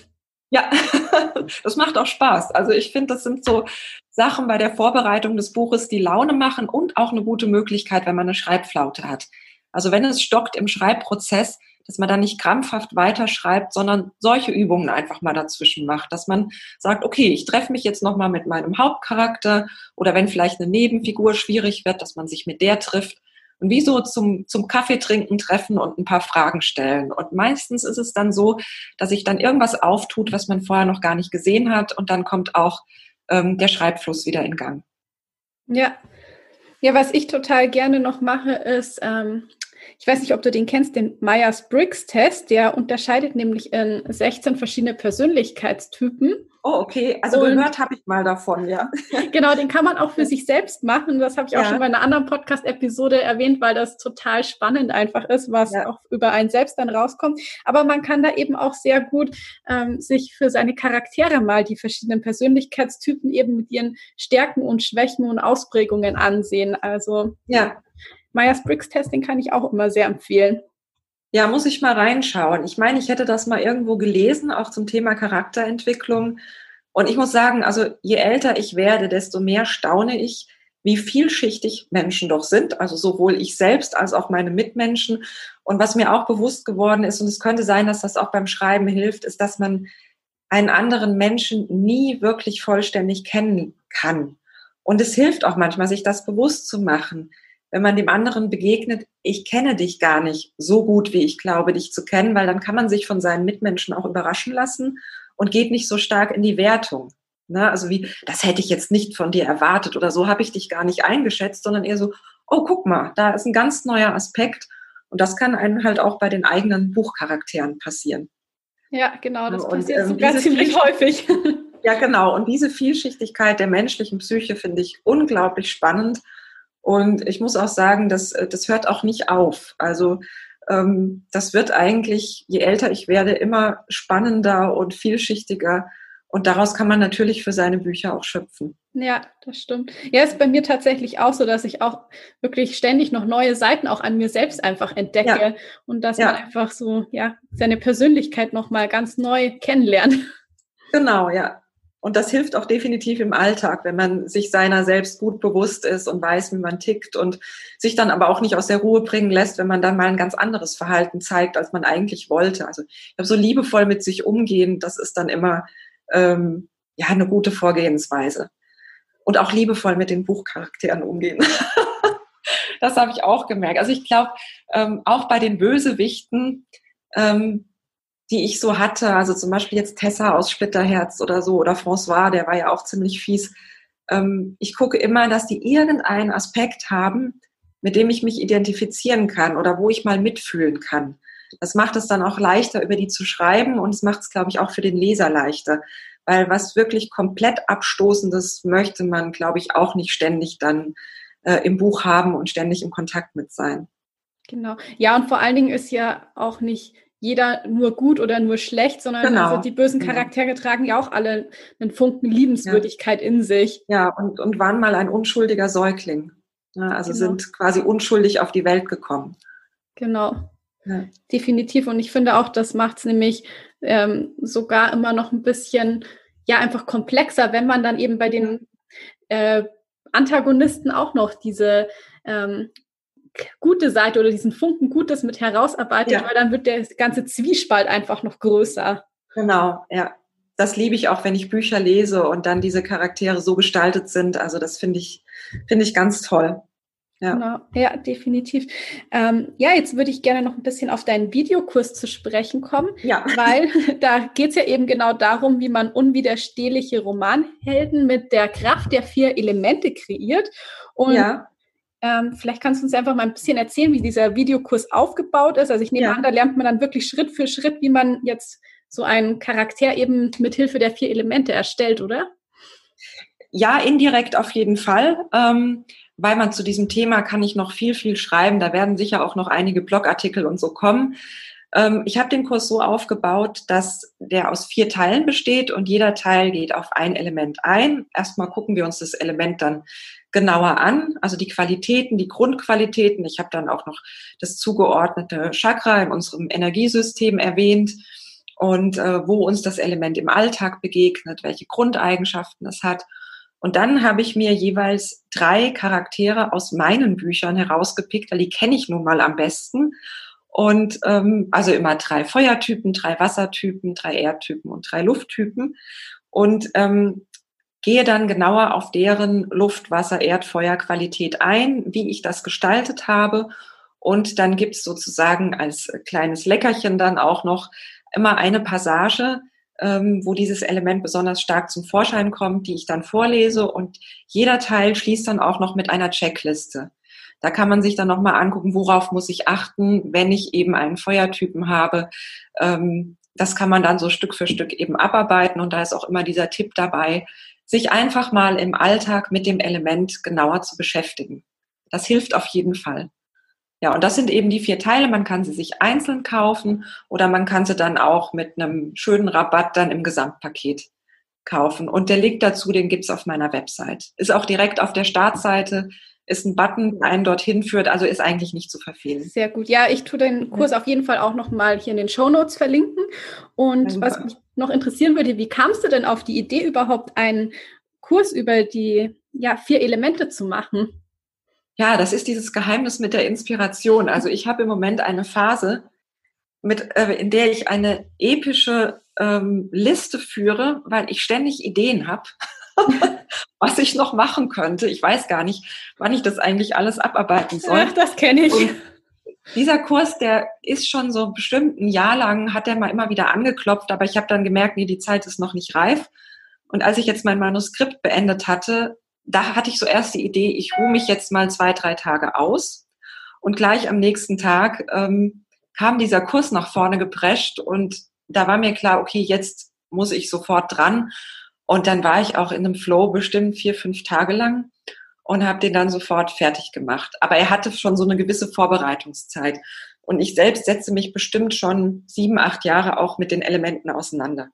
Ja, das macht auch Spaß. Also ich finde, das sind so Sachen bei der Vorbereitung des Buches, die Laune machen und auch eine gute Möglichkeit, wenn man eine Schreibflaute hat. Also wenn es stockt im Schreibprozess, dass man da nicht krampfhaft weiterschreibt, sondern solche Übungen einfach mal dazwischen macht, dass man sagt, okay, ich treffe mich jetzt nochmal mit meinem Hauptcharakter oder wenn vielleicht eine Nebenfigur schwierig wird, dass man sich mit der trifft und wie so zum, zum Kaffeetrinken treffen und ein paar Fragen stellen. Und meistens ist es dann so, dass sich dann irgendwas auftut, was man vorher noch gar nicht gesehen hat und dann kommt auch ähm, der Schreibfluss wieder in Gang. Ja. Ja, was ich total gerne noch mache, ist, ähm, ich weiß nicht, ob du den kennst, den Myers-Briggs-Test. Der unterscheidet nämlich in 16 verschiedene Persönlichkeitstypen. Oh, okay. Also und gehört habe ich mal davon, ja. Genau, den kann man auch für sich selbst machen. Das habe ich auch ja. schon bei einer anderen Podcast-Episode erwähnt, weil das total spannend einfach ist, was ja. auch über einen selbst dann rauskommt. Aber man kann da eben auch sehr gut ähm, sich für seine Charaktere mal die verschiedenen Persönlichkeitstypen eben mit ihren Stärken und Schwächen und Ausprägungen ansehen. Also ja. Myers-Briggs-Testing kann ich auch immer sehr empfehlen. Ja, muss ich mal reinschauen. Ich meine, ich hätte das mal irgendwo gelesen, auch zum Thema Charakterentwicklung. Und ich muss sagen, also je älter ich werde, desto mehr staune ich, wie vielschichtig Menschen doch sind. Also sowohl ich selbst als auch meine Mitmenschen. Und was mir auch bewusst geworden ist, und es könnte sein, dass das auch beim Schreiben hilft, ist, dass man einen anderen Menschen nie wirklich vollständig kennen kann. Und es hilft auch manchmal, sich das bewusst zu machen wenn man dem anderen begegnet, ich kenne dich gar nicht so gut, wie ich glaube, dich zu kennen, weil dann kann man sich von seinen Mitmenschen auch überraschen lassen und geht nicht so stark in die Wertung. Ne? Also wie, das hätte ich jetzt nicht von dir erwartet oder so habe ich dich gar nicht eingeschätzt, sondern eher so, oh, guck mal, da ist ein ganz neuer Aspekt. Und das kann einem halt auch bei den eigenen Buchcharakteren passieren. Ja, genau, das und, passiert ähm, sogar ziemlich häufig. Ja, genau. Und diese Vielschichtigkeit der menschlichen Psyche finde ich unglaublich spannend. Und ich muss auch sagen, das, äh, das hört auch nicht auf. Also ähm, das wird eigentlich, je älter ich werde, immer spannender und vielschichtiger. Und daraus kann man natürlich für seine Bücher auch schöpfen. Ja, das stimmt. Ja, ist bei mir tatsächlich auch so, dass ich auch wirklich ständig noch neue Seiten auch an mir selbst einfach entdecke ja. und dass ja. man einfach so, ja, seine Persönlichkeit nochmal ganz neu kennenlernt. Genau, ja. Und das hilft auch definitiv im Alltag, wenn man sich seiner selbst gut bewusst ist und weiß, wie man tickt und sich dann aber auch nicht aus der Ruhe bringen lässt, wenn man dann mal ein ganz anderes Verhalten zeigt, als man eigentlich wollte. Also ich glaube, so liebevoll mit sich umgehen, das ist dann immer ähm, ja eine gute Vorgehensweise. Und auch liebevoll mit den Buchcharakteren umgehen. das habe ich auch gemerkt. Also ich glaube, ähm, auch bei den Bösewichten, ähm, die ich so hatte, also zum Beispiel jetzt Tessa aus Splitterherz oder so, oder François, der war ja auch ziemlich fies. Ähm, ich gucke immer, dass die irgendeinen Aspekt haben, mit dem ich mich identifizieren kann oder wo ich mal mitfühlen kann. Das macht es dann auch leichter, über die zu schreiben und es macht es, glaube ich, auch für den Leser leichter. Weil was wirklich komplett Abstoßendes möchte man, glaube ich, auch nicht ständig dann äh, im Buch haben und ständig im Kontakt mit sein. Genau. Ja, und vor allen Dingen ist ja auch nicht jeder nur gut oder nur schlecht, sondern genau. also die bösen. Charaktere tragen ja auch alle einen Funken Liebenswürdigkeit ja. in sich. Ja, und, und waren mal ein unschuldiger Säugling. Ja, also genau. sind quasi unschuldig auf die Welt gekommen. Genau. Ja. Definitiv. Und ich finde auch, das macht es nämlich ähm, sogar immer noch ein bisschen, ja, einfach komplexer, wenn man dann eben bei den äh, Antagonisten auch noch diese ähm, gute Seite oder diesen Funken Gutes mit herausarbeitet, ja. weil dann wird der ganze Zwiespalt einfach noch größer. Genau, ja. Das liebe ich auch, wenn ich Bücher lese und dann diese Charaktere so gestaltet sind. Also das finde ich, finde ich ganz toll. Ja. Genau, ja, definitiv. Ähm, ja, jetzt würde ich gerne noch ein bisschen auf deinen Videokurs zu sprechen kommen, ja. weil da geht es ja eben genau darum, wie man unwiderstehliche Romanhelden mit der Kraft der vier Elemente kreiert. Und ja. Ähm, vielleicht kannst du uns einfach mal ein bisschen erzählen, wie dieser Videokurs aufgebaut ist. Also ich nehme ja. an, da lernt man dann wirklich Schritt für Schritt, wie man jetzt so einen Charakter eben mit Hilfe der vier Elemente erstellt, oder? Ja, indirekt auf jeden Fall. Ähm, weil man zu diesem Thema kann ich noch viel, viel schreiben. Da werden sicher auch noch einige Blogartikel und so kommen. Ähm, ich habe den Kurs so aufgebaut, dass der aus vier Teilen besteht und jeder Teil geht auf ein Element ein. Erstmal gucken wir uns das Element dann genauer an, also die Qualitäten, die Grundqualitäten. Ich habe dann auch noch das zugeordnete Chakra in unserem Energiesystem erwähnt und äh, wo uns das Element im Alltag begegnet, welche Grundeigenschaften es hat. Und dann habe ich mir jeweils drei Charaktere aus meinen Büchern herausgepickt, weil die kenne ich nun mal am besten. Und ähm, also immer drei Feuertypen, drei Wassertypen, drei Erdtypen und drei Lufttypen. Und ähm, gehe dann genauer auf deren Luft, Wasser, Erd, Feuerqualität ein, wie ich das gestaltet habe. Und dann gibt es sozusagen als kleines Leckerchen dann auch noch immer eine Passage, ähm, wo dieses Element besonders stark zum Vorschein kommt, die ich dann vorlese. Und jeder Teil schließt dann auch noch mit einer Checkliste. Da kann man sich dann nochmal angucken, worauf muss ich achten, wenn ich eben einen Feuertypen habe. Ähm, das kann man dann so Stück für Stück eben abarbeiten. Und da ist auch immer dieser Tipp dabei, sich einfach mal im Alltag mit dem Element genauer zu beschäftigen. Das hilft auf jeden Fall. Ja, und das sind eben die vier Teile. Man kann sie sich einzeln kaufen oder man kann sie dann auch mit einem schönen Rabatt dann im Gesamtpaket kaufen. Und der Link dazu, den gibt's auf meiner Website. Ist auch direkt auf der Startseite ist ein Button, der einen dorthin führt, also ist eigentlich nicht zu verfehlen. Sehr gut. Ja, ich tue den Kurs auf jeden Fall auch nochmal hier in den Show Notes verlinken. Und ja, was mich noch interessieren würde, wie kamst du denn auf die Idee, überhaupt einen Kurs über die ja, vier Elemente zu machen? Ja, das ist dieses Geheimnis mit der Inspiration. Also ich habe im Moment eine Phase, mit, äh, in der ich eine epische ähm, Liste führe, weil ich ständig Ideen habe. was ich noch machen könnte. Ich weiß gar nicht, wann ich das eigentlich alles abarbeiten soll. Ach, das kenne ich. Und dieser Kurs, der ist schon so bestimmt ein Jahr lang, hat er mal immer wieder angeklopft, aber ich habe dann gemerkt, nee, die Zeit ist noch nicht reif. Und als ich jetzt mein Manuskript beendet hatte, da hatte ich so erst die Idee, ich ruhe mich jetzt mal zwei, drei Tage aus. Und gleich am nächsten Tag ähm, kam dieser Kurs nach vorne geprescht und da war mir klar, okay, jetzt muss ich sofort dran. Und dann war ich auch in einem Flow bestimmt vier, fünf Tage lang und habe den dann sofort fertig gemacht. Aber er hatte schon so eine gewisse Vorbereitungszeit. Und ich selbst setze mich bestimmt schon sieben, acht Jahre auch mit den Elementen auseinander.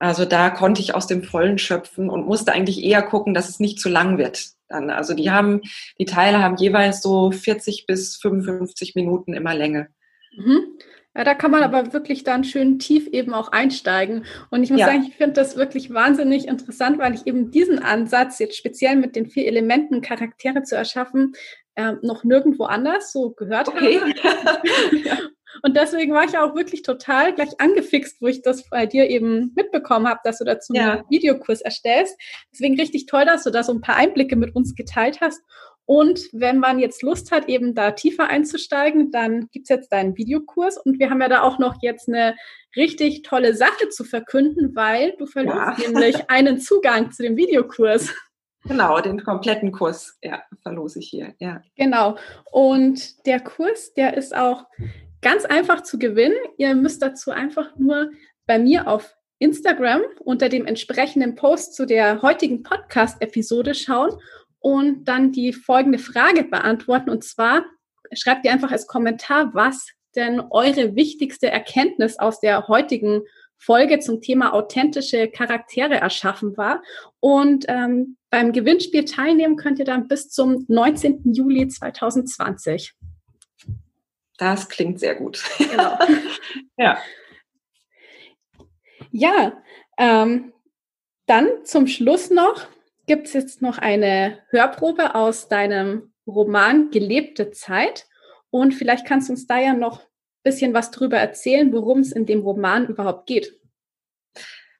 Also da konnte ich aus dem Vollen schöpfen und musste eigentlich eher gucken, dass es nicht zu lang wird. Dann, also die haben, die Teile haben jeweils so 40 bis 55 Minuten immer Länge. Mhm. Ja, da kann man aber wirklich dann schön tief eben auch einsteigen. Und ich muss ja. sagen, ich finde das wirklich wahnsinnig interessant, weil ich eben diesen Ansatz, jetzt speziell mit den vier Elementen Charaktere zu erschaffen, äh, noch nirgendwo anders so gehört okay. habe. Und deswegen war ich auch wirklich total gleich angefixt, wo ich das bei dir eben mitbekommen habe, dass du dazu ja. einen Videokurs erstellst. Deswegen richtig toll, dass du da so ein paar Einblicke mit uns geteilt hast. Und wenn man jetzt Lust hat, eben da tiefer einzusteigen, dann gibt's jetzt deinen Videokurs. Und wir haben ja da auch noch jetzt eine richtig tolle Sache zu verkünden, weil du verlierst ja. nämlich einen Zugang zu dem Videokurs. Genau, den kompletten Kurs, ja, verlose ich hier, ja. Genau. Und der Kurs, der ist auch ganz einfach zu gewinnen. Ihr müsst dazu einfach nur bei mir auf Instagram unter dem entsprechenden Post zu der heutigen Podcast-Episode schauen und dann die folgende Frage beantworten. Und zwar schreibt ihr einfach als Kommentar, was denn eure wichtigste Erkenntnis aus der heutigen Folge zum Thema authentische Charaktere erschaffen war. Und ähm, beim Gewinnspiel teilnehmen könnt ihr dann bis zum 19. Juli 2020. Das klingt sehr gut. Genau. ja. Ja, ähm, dann zum Schluss noch gibt es jetzt noch eine Hörprobe aus deinem Roman Gelebte Zeit. Und vielleicht kannst du uns da ja noch ein bisschen was drüber erzählen, worum es in dem Roman überhaupt geht.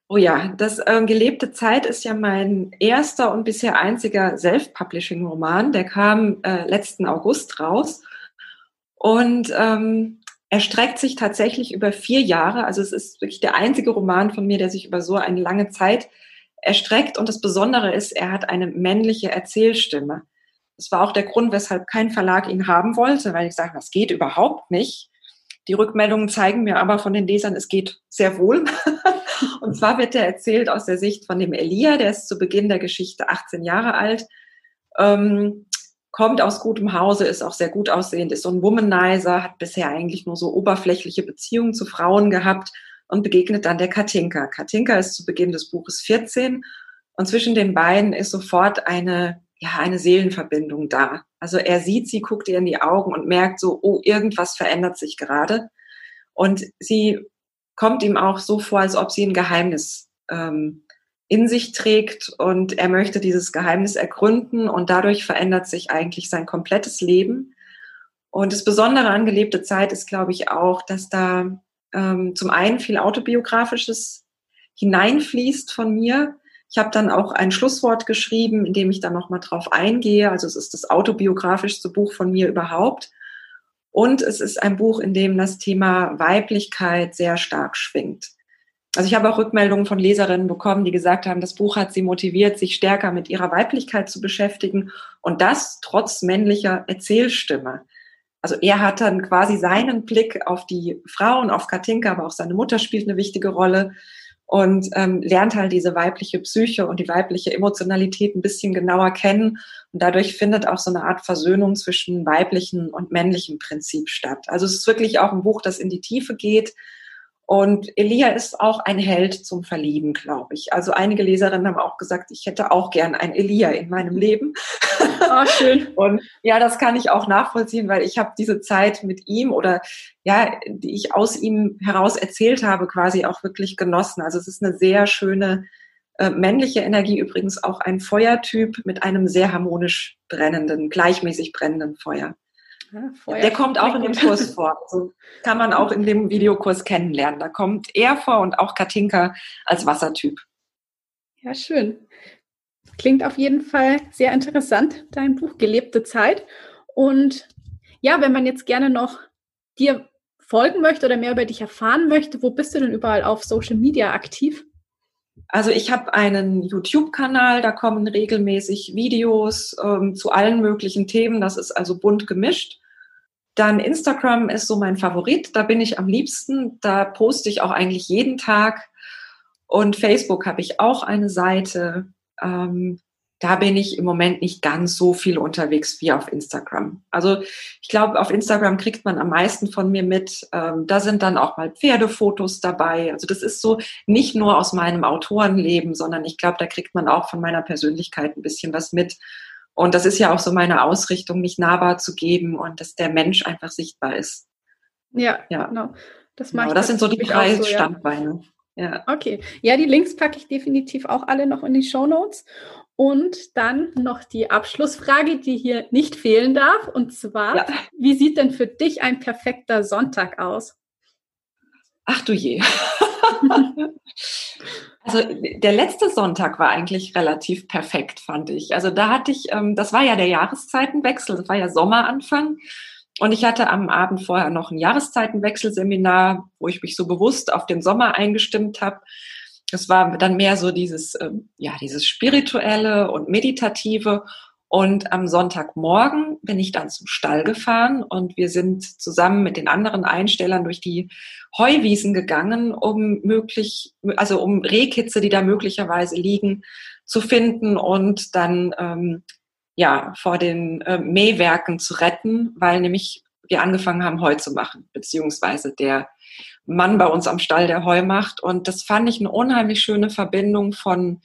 Oh ja, das äh, Gelebte Zeit ist ja mein erster und bisher einziger Self-Publishing-Roman. Der kam äh, letzten August raus. Und ähm, er sich tatsächlich über vier Jahre. Also es ist wirklich der einzige Roman von mir, der sich über so eine lange Zeit erstreckt. Und das Besondere ist, er hat eine männliche Erzählstimme. Das war auch der Grund, weshalb kein Verlag ihn haben wollte, weil ich sage, das geht überhaupt nicht. Die Rückmeldungen zeigen mir aber von den Lesern, es geht sehr wohl. und zwar wird er erzählt aus der Sicht von dem Elia, der ist zu Beginn der Geschichte 18 Jahre alt, ähm, kommt aus gutem Hause, ist auch sehr gut aussehend, ist so ein Womanizer, hat bisher eigentlich nur so oberflächliche Beziehungen zu Frauen gehabt und begegnet dann der Katinka. Katinka ist zu Beginn des Buches 14 und zwischen den beiden ist sofort eine, ja, eine Seelenverbindung da. Also er sieht sie, guckt ihr in die Augen und merkt so, oh, irgendwas verändert sich gerade. Und sie kommt ihm auch so vor, als ob sie ein Geheimnis ähm, in sich trägt und er möchte dieses Geheimnis ergründen und dadurch verändert sich eigentlich sein komplettes Leben. Und das Besondere an gelebte Zeit ist, glaube ich, auch, dass da ähm, zum einen viel autobiografisches hineinfließt von mir. Ich habe dann auch ein Schlusswort geschrieben, in dem ich dann nochmal drauf eingehe. Also es ist das autobiografischste Buch von mir überhaupt. Und es ist ein Buch, in dem das Thema Weiblichkeit sehr stark schwingt. Also ich habe auch Rückmeldungen von Leserinnen bekommen, die gesagt haben, das Buch hat sie motiviert, sich stärker mit ihrer Weiblichkeit zu beschäftigen und das trotz männlicher Erzählstimme. Also er hat dann quasi seinen Blick auf die Frauen, auf Katinka, aber auch seine Mutter spielt eine wichtige Rolle und ähm, lernt halt diese weibliche Psyche und die weibliche Emotionalität ein bisschen genauer kennen. Und dadurch findet auch so eine Art Versöhnung zwischen weiblichen und männlichem Prinzip statt. Also es ist wirklich auch ein Buch, das in die Tiefe geht, und Elia ist auch ein Held zum Verlieben, glaube ich. Also einige Leserinnen haben auch gesagt, ich hätte auch gern ein Elia in meinem Leben. Oh, schön. Und ja, das kann ich auch nachvollziehen, weil ich habe diese Zeit mit ihm oder ja, die ich aus ihm heraus erzählt habe, quasi auch wirklich genossen. Also es ist eine sehr schöne äh, männliche Energie, übrigens auch ein Feuertyp mit einem sehr harmonisch brennenden, gleichmäßig brennenden Feuer. Ja, der kommt auch in dem Kurs vor. Also kann man auch in dem Videokurs kennenlernen. Da kommt er vor und auch Katinka als Wassertyp. Ja, schön. Klingt auf jeden Fall sehr interessant, dein Buch Gelebte Zeit. Und ja, wenn man jetzt gerne noch dir folgen möchte oder mehr über dich erfahren möchte, wo bist du denn überall auf Social Media aktiv? Also ich habe einen YouTube-Kanal, da kommen regelmäßig Videos ähm, zu allen möglichen Themen. Das ist also bunt gemischt. Dann Instagram ist so mein Favorit, da bin ich am liebsten. Da poste ich auch eigentlich jeden Tag. Und Facebook habe ich auch eine Seite. Ähm, da bin ich im Moment nicht ganz so viel unterwegs wie auf Instagram. Also ich glaube, auf Instagram kriegt man am meisten von mir mit. Ähm, da sind dann auch mal Pferdefotos dabei. Also das ist so nicht nur aus meinem Autorenleben, sondern ich glaube, da kriegt man auch von meiner Persönlichkeit ein bisschen was mit. Und das ist ja auch so meine Ausrichtung, mich nahbar zu geben und dass der Mensch einfach sichtbar ist. Ja, ja. genau. Das, genau, das sind so die drei so, Standbeine. Ja. Okay. Ja, die Links packe ich definitiv auch alle noch in die Show Notes. Und dann noch die Abschlussfrage, die hier nicht fehlen darf. Und zwar, ja. wie sieht denn für dich ein perfekter Sonntag aus? Ach du je. also der letzte Sonntag war eigentlich relativ perfekt, fand ich. Also da hatte ich, ähm, das war ja der Jahreszeitenwechsel, das war ja Sommeranfang. Und ich hatte am Abend vorher noch ein Jahreszeitenwechselseminar, wo ich mich so bewusst auf den Sommer eingestimmt habe. Es war dann mehr so dieses, ähm, ja, dieses spirituelle und meditative. Und am Sonntagmorgen bin ich dann zum Stall gefahren und wir sind zusammen mit den anderen Einstellern durch die Heuwiesen gegangen, um möglich, also um Rehkitze, die da möglicherweise liegen, zu finden und dann ähm, ja vor den äh, Mähwerken zu retten, weil nämlich wir angefangen haben, Heu zu machen, beziehungsweise der Mann bei uns am Stall, der Heu macht. Und das fand ich eine unheimlich schöne Verbindung von,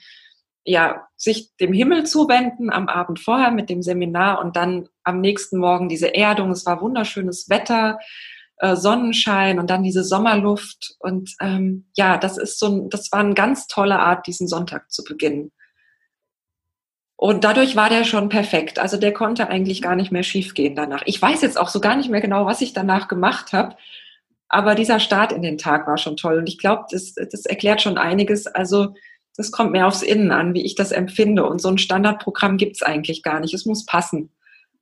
ja, sich dem Himmel zuwenden am Abend vorher mit dem Seminar und dann am nächsten Morgen diese Erdung. Es war wunderschönes Wetter, äh, Sonnenschein und dann diese Sommerluft. Und ähm, ja, das ist so ein, das war eine ganz tolle Art, diesen Sonntag zu beginnen. Und dadurch war der schon perfekt. Also der konnte eigentlich gar nicht mehr schiefgehen danach. Ich weiß jetzt auch so gar nicht mehr genau, was ich danach gemacht habe. Aber dieser Start in den Tag war schon toll. Und ich glaube, das, das erklärt schon einiges. Also das kommt mehr aufs Innen an, wie ich das empfinde. Und so ein Standardprogramm gibt's eigentlich gar nicht. Es muss passen.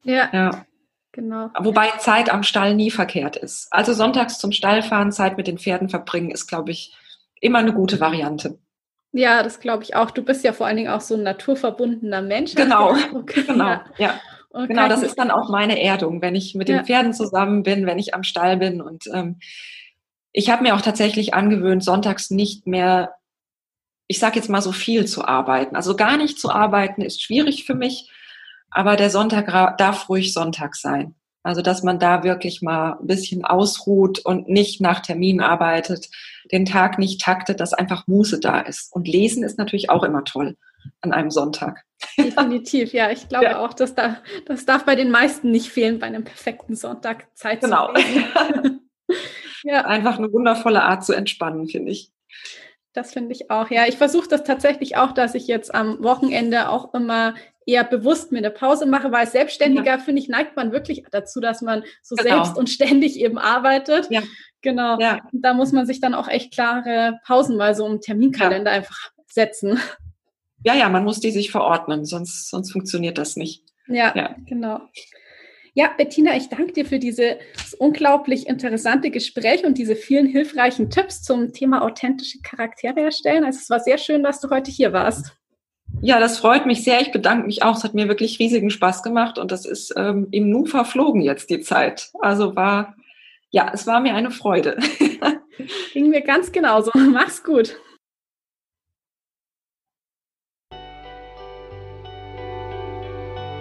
Ja. ja. Genau. Wobei Zeit am Stall nie verkehrt ist. Also sonntags zum Stall fahren, Zeit mit den Pferden verbringen, ist, glaube ich, immer eine gute Variante. Ja, das glaube ich auch. Du bist ja vor allen Dingen auch so ein naturverbundener Mensch. Genau, genau, ja. ja. Okay. Genau, das ist dann auch meine Erdung, wenn ich mit den ja. Pferden zusammen bin, wenn ich am Stall bin. Und ähm, ich habe mir auch tatsächlich angewöhnt, sonntags nicht mehr, ich sage jetzt mal so viel zu arbeiten. Also gar nicht zu arbeiten ist schwierig für mich, aber der Sonntag darf ruhig Sonntag sein. Also, dass man da wirklich mal ein bisschen ausruht und nicht nach Termin arbeitet, den Tag nicht taktet, dass einfach Muße da ist. Und lesen ist natürlich auch immer toll an einem Sonntag. Definitiv, ja. Ich glaube ja. auch, dass da, das darf bei den meisten nicht fehlen, bei einem perfekten Sonntag Zeit genau. zu lesen. ja. Einfach eine wundervolle Art zu entspannen, finde ich. Das finde ich auch. Ja, ich versuche das tatsächlich auch, dass ich jetzt am Wochenende auch immer eher bewusst mir eine Pause mache, weil als Selbstständiger, ja. finde ich, neigt man wirklich dazu, dass man so genau. selbst und ständig eben arbeitet. Ja. Genau. Ja. Und da muss man sich dann auch echt klare Pausen mal so im Terminkalender einfach setzen. Ja, ja, man muss die sich verordnen, sonst, sonst funktioniert das nicht. Ja, ja. genau. Ja, Bettina, ich danke dir für dieses unglaublich interessante Gespräch und diese vielen hilfreichen Tipps zum Thema authentische Charaktere erstellen. Also es war sehr schön, dass du heute hier warst. Ja, das freut mich sehr. Ich bedanke mich auch. Es hat mir wirklich riesigen Spaß gemacht und das ist ähm, im Nu verflogen jetzt die Zeit. Also war, ja, es war mir eine Freude. Ging mir ganz genauso. Mach's gut.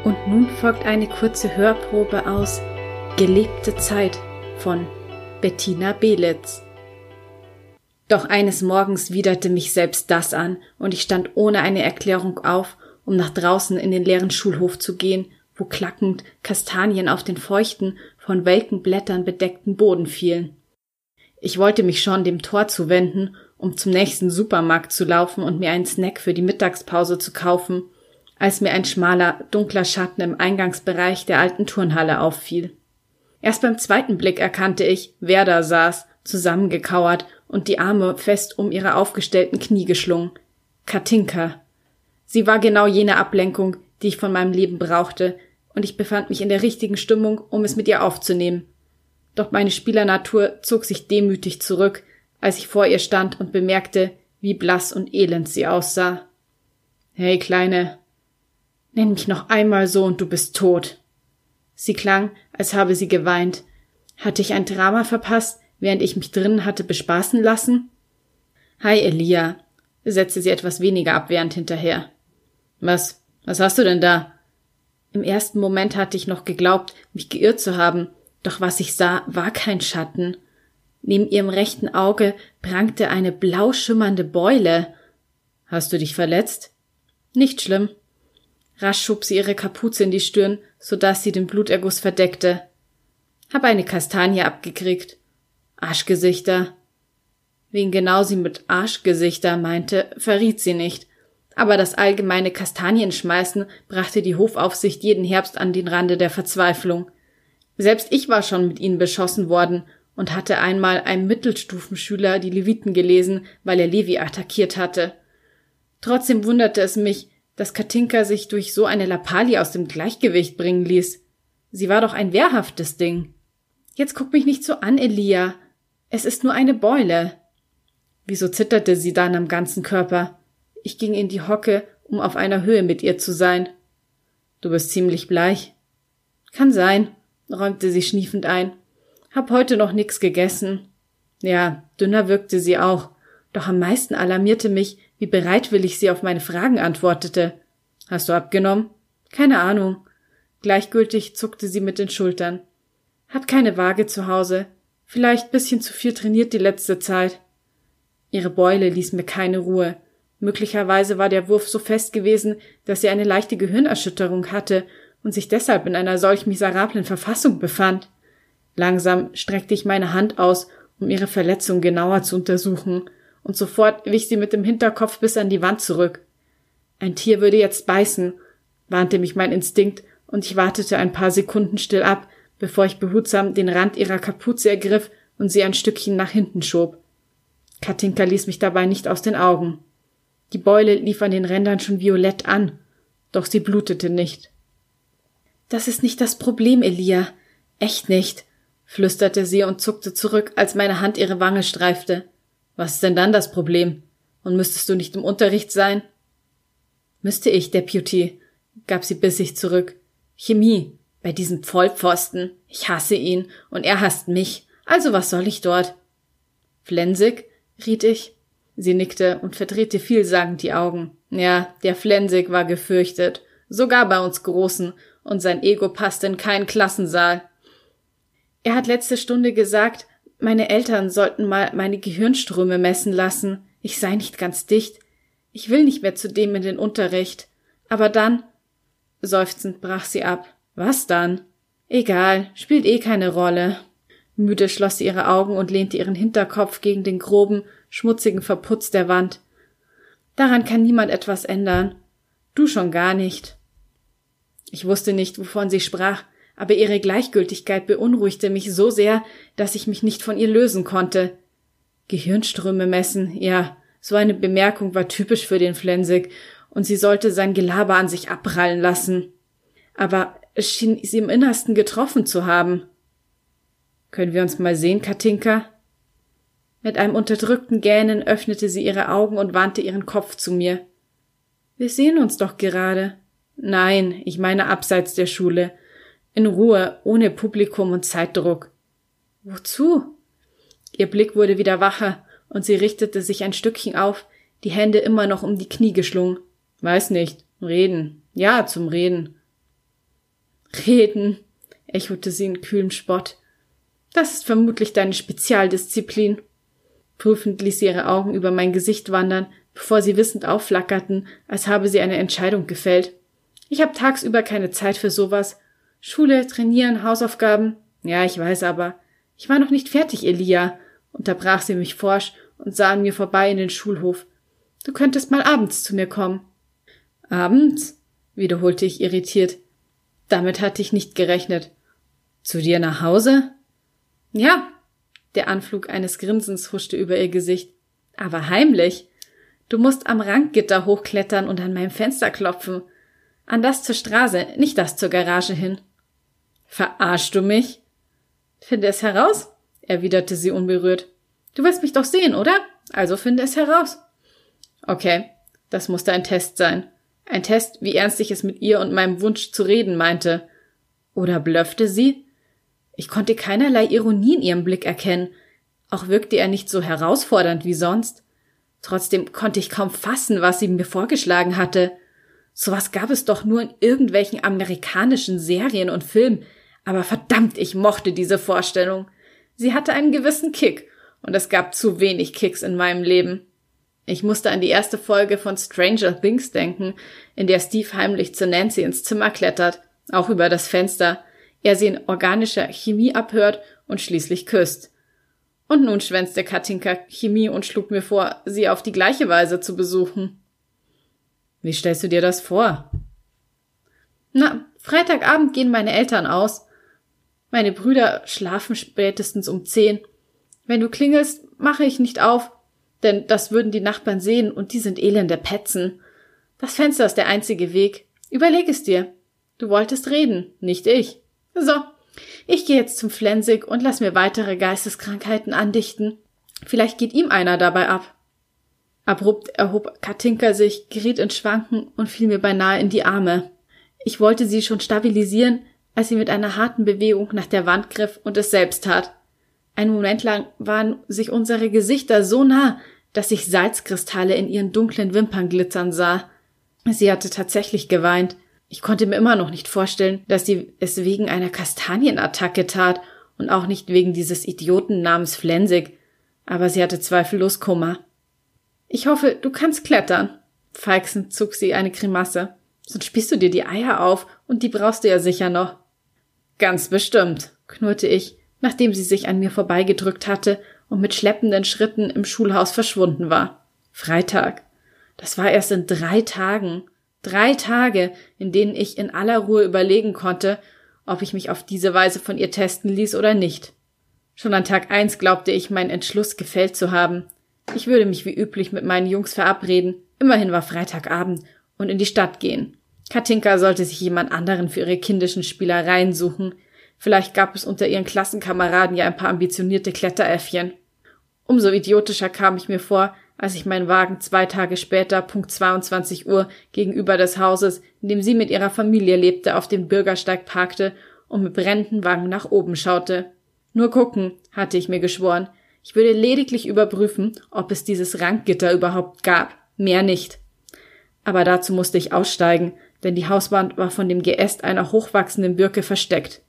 Und nun folgt eine kurze Hörprobe aus Gelebte Zeit von Bettina Belitz. Doch eines Morgens widerte mich selbst das an, und ich stand ohne eine Erklärung auf, um nach draußen in den leeren Schulhof zu gehen, wo klackend Kastanien auf den feuchten, von welken Blättern bedeckten Boden fielen. Ich wollte mich schon dem Tor zuwenden, um zum nächsten Supermarkt zu laufen und mir einen Snack für die Mittagspause zu kaufen, als mir ein schmaler, dunkler Schatten im Eingangsbereich der alten Turnhalle auffiel. Erst beim zweiten Blick erkannte ich, wer da saß, zusammengekauert und die Arme fest um ihre aufgestellten Knie geschlungen. Katinka. Sie war genau jene Ablenkung, die ich von meinem Leben brauchte, und ich befand mich in der richtigen Stimmung, um es mit ihr aufzunehmen. Doch meine Spielernatur zog sich demütig zurück, als ich vor ihr stand und bemerkte, wie blass und elend sie aussah. Hey, Kleine, nenn mich noch einmal so und du bist tot. Sie klang, als habe sie geweint. Hatte ich ein Drama verpasst, während ich mich drinnen hatte bespaßen lassen? Hi, Elia, setzte sie etwas weniger abwehrend hinterher. Was, was hast du denn da? Im ersten Moment hatte ich noch geglaubt, mich geirrt zu haben, doch was ich sah, war kein Schatten. Neben ihrem rechten Auge prangte eine blau schimmernde Beule. Hast du dich verletzt? Nicht schlimm. Rasch schob sie ihre Kapuze in die Stirn, so dass sie den Bluterguss verdeckte. Hab eine Kastanie abgekriegt Arschgesichter. Wen genau sie mit Arschgesichter meinte, verriet sie nicht. Aber das allgemeine Kastanienschmeißen brachte die Hofaufsicht jeden Herbst an den Rande der Verzweiflung. Selbst ich war schon mit ihnen beschossen worden und hatte einmal einem Mittelstufenschüler die Leviten gelesen, weil er Levi attackiert hatte. Trotzdem wunderte es mich, dass Katinka sich durch so eine Lappalie aus dem Gleichgewicht bringen ließ. Sie war doch ein wehrhaftes Ding. Jetzt guck mich nicht so an, Elia. Es ist nur eine Beule. Wieso zitterte sie dann am ganzen Körper? Ich ging in die Hocke, um auf einer Höhe mit ihr zu sein. Du bist ziemlich bleich. Kann sein, räumte sie schniefend ein. Hab heute noch nix gegessen. Ja, dünner wirkte sie auch, doch am meisten alarmierte mich, wie bereitwillig sie auf meine Fragen antwortete. Hast du abgenommen? Keine Ahnung. Gleichgültig zuckte sie mit den Schultern. Hat keine Waage zu Hause. Vielleicht bisschen zu viel trainiert die letzte Zeit. Ihre Beule ließ mir keine Ruhe. Möglicherweise war der Wurf so fest gewesen, dass sie eine leichte Gehirnerschütterung hatte und sich deshalb in einer solch miserablen Verfassung befand. Langsam streckte ich meine Hand aus, um ihre Verletzung genauer zu untersuchen, und sofort wich sie mit dem Hinterkopf bis an die Wand zurück. Ein Tier würde jetzt beißen, warnte mich mein Instinkt, und ich wartete ein paar Sekunden still ab, bevor ich behutsam den Rand ihrer Kapuze ergriff und sie ein Stückchen nach hinten schob. Katinka ließ mich dabei nicht aus den Augen. Die Beule lief an den Rändern schon violett an, doch sie blutete nicht. Das ist nicht das Problem, Elia. Echt nicht, flüsterte sie und zuckte zurück, als meine Hand ihre Wange streifte. Was ist denn dann das Problem? Und müsstest du nicht im Unterricht sein? Müsste ich, Deputy, gab sie bissig zurück. Chemie, bei diesem Vollpfosten. Ich hasse ihn und er hasst mich. Also was soll ich dort? Flensig? riet ich. Sie nickte und verdrehte vielsagend die Augen. Ja, der Flensig war gefürchtet. Sogar bei uns Großen. Und sein Ego passte in keinen Klassensaal. Er hat letzte Stunde gesagt, meine Eltern sollten mal meine Gehirnströme messen lassen. Ich sei nicht ganz dicht. Ich will nicht mehr zu dem in den Unterricht. Aber dann. Seufzend brach sie ab. Was dann? Egal, spielt eh keine Rolle. Müde schloss sie ihre Augen und lehnte ihren Hinterkopf gegen den groben, schmutzigen Verputz der Wand. Daran kann niemand etwas ändern. Du schon gar nicht. Ich wusste nicht, wovon sie sprach, aber ihre Gleichgültigkeit beunruhigte mich so sehr, dass ich mich nicht von ihr lösen konnte. Gehirnströme messen, ja, so eine Bemerkung war typisch für den Flensig, und sie sollte sein Gelaber an sich abprallen lassen. Aber es schien sie im Innersten getroffen zu haben. Können wir uns mal sehen, Katinka? Mit einem unterdrückten Gähnen öffnete sie ihre Augen und wandte ihren Kopf zu mir. Wir sehen uns doch gerade. Nein, ich meine abseits der Schule. In Ruhe, ohne Publikum und Zeitdruck. Wozu? Ihr Blick wurde wieder wacher, und sie richtete sich ein Stückchen auf, die Hände immer noch um die Knie geschlungen. Weiß nicht. Reden. Ja, zum Reden. Reden, echote sie in kühlem Spott. Das ist vermutlich deine Spezialdisziplin. Prüfend ließ sie ihre Augen über mein Gesicht wandern, bevor sie wissend aufflackerten, als habe sie eine Entscheidung gefällt. Ich habe tagsüber keine Zeit für sowas, Schule, trainieren, Hausaufgaben. Ja, ich weiß aber. Ich war noch nicht fertig, Elia, unterbrach sie mich forsch und sah an mir vorbei in den Schulhof. Du könntest mal abends zu mir kommen. Abends? wiederholte ich irritiert. Damit hatte ich nicht gerechnet. Zu dir nach Hause? Ja. Der Anflug eines Grinsens huschte über ihr Gesicht. Aber heimlich. Du musst am Ranggitter hochklettern und an meinem Fenster klopfen. An das zur Straße, nicht das zur Garage hin. Verarschst du mich? Finde es heraus, erwiderte sie unberührt. Du willst mich doch sehen, oder? Also finde es heraus. Okay, das musste ein Test sein. Ein Test, wie ernst ich es mit ihr und meinem Wunsch zu reden meinte. Oder blöffte sie? Ich konnte keinerlei Ironie in ihrem Blick erkennen. Auch wirkte er nicht so herausfordernd wie sonst. Trotzdem konnte ich kaum fassen, was sie mir vorgeschlagen hatte. Sowas gab es doch nur in irgendwelchen amerikanischen Serien und Filmen, aber verdammt, ich mochte diese Vorstellung. Sie hatte einen gewissen Kick, und es gab zu wenig Kicks in meinem Leben. Ich musste an die erste Folge von Stranger Things denken, in der Steve heimlich zu Nancy ins Zimmer klettert, auch über das Fenster, er sie in organischer Chemie abhört und schließlich küsst. Und nun schwänzte Katinka Chemie und schlug mir vor, sie auf die gleiche Weise zu besuchen. Wie stellst du dir das vor? Na, Freitagabend gehen meine Eltern aus. Meine Brüder schlafen spätestens um zehn. Wenn du klingelst, mache ich nicht auf, denn das würden die Nachbarn sehen und die sind elende Petzen. Das Fenster ist der einzige Weg. Überleg es dir. Du wolltest reden, nicht ich. So, ich gehe jetzt zum Flensig und lass mir weitere Geisteskrankheiten andichten. Vielleicht geht ihm einer dabei ab. Abrupt erhob Katinka sich, geriet in Schwanken und fiel mir beinahe in die Arme. Ich wollte sie schon stabilisieren, als sie mit einer harten Bewegung nach der Wand griff und es selbst tat. Einen Moment lang waren sich unsere Gesichter so nah, dass ich Salzkristalle in ihren dunklen Wimpern glitzern sah. Sie hatte tatsächlich geweint. Ich konnte mir immer noch nicht vorstellen, dass sie es wegen einer Kastanienattacke tat und auch nicht wegen dieses Idioten namens Flensig. Aber sie hatte zweifellos Kummer. Ich hoffe, du kannst klettern. Feixend zog sie eine Grimasse. Sonst spießt du dir die Eier auf und die brauchst du ja sicher noch. Ganz bestimmt, knurrte ich, nachdem sie sich an mir vorbeigedrückt hatte und mit schleppenden Schritten im Schulhaus verschwunden war. Freitag. Das war erst in drei Tagen. Drei Tage, in denen ich in aller Ruhe überlegen konnte, ob ich mich auf diese Weise von ihr testen ließ oder nicht. Schon an Tag eins glaubte ich, meinen Entschluss gefällt zu haben. Ich würde mich wie üblich mit meinen Jungs verabreden, immerhin war Freitagabend, und in die Stadt gehen. Katinka sollte sich jemand anderen für ihre kindischen Spielereien suchen. Vielleicht gab es unter ihren Klassenkameraden ja ein paar ambitionierte Kletteräffchen. Umso idiotischer kam ich mir vor, als ich meinen Wagen zwei Tage später, Punkt 22 Uhr, gegenüber des Hauses, in dem sie mit ihrer Familie lebte, auf dem Bürgersteig parkte und mit brennenden Wangen nach oben schaute. Nur gucken, hatte ich mir geschworen. Ich würde lediglich überprüfen, ob es dieses Ranggitter überhaupt gab. Mehr nicht. Aber dazu musste ich aussteigen, denn die Hauswand war von dem Geäst einer hochwachsenden Birke versteckt.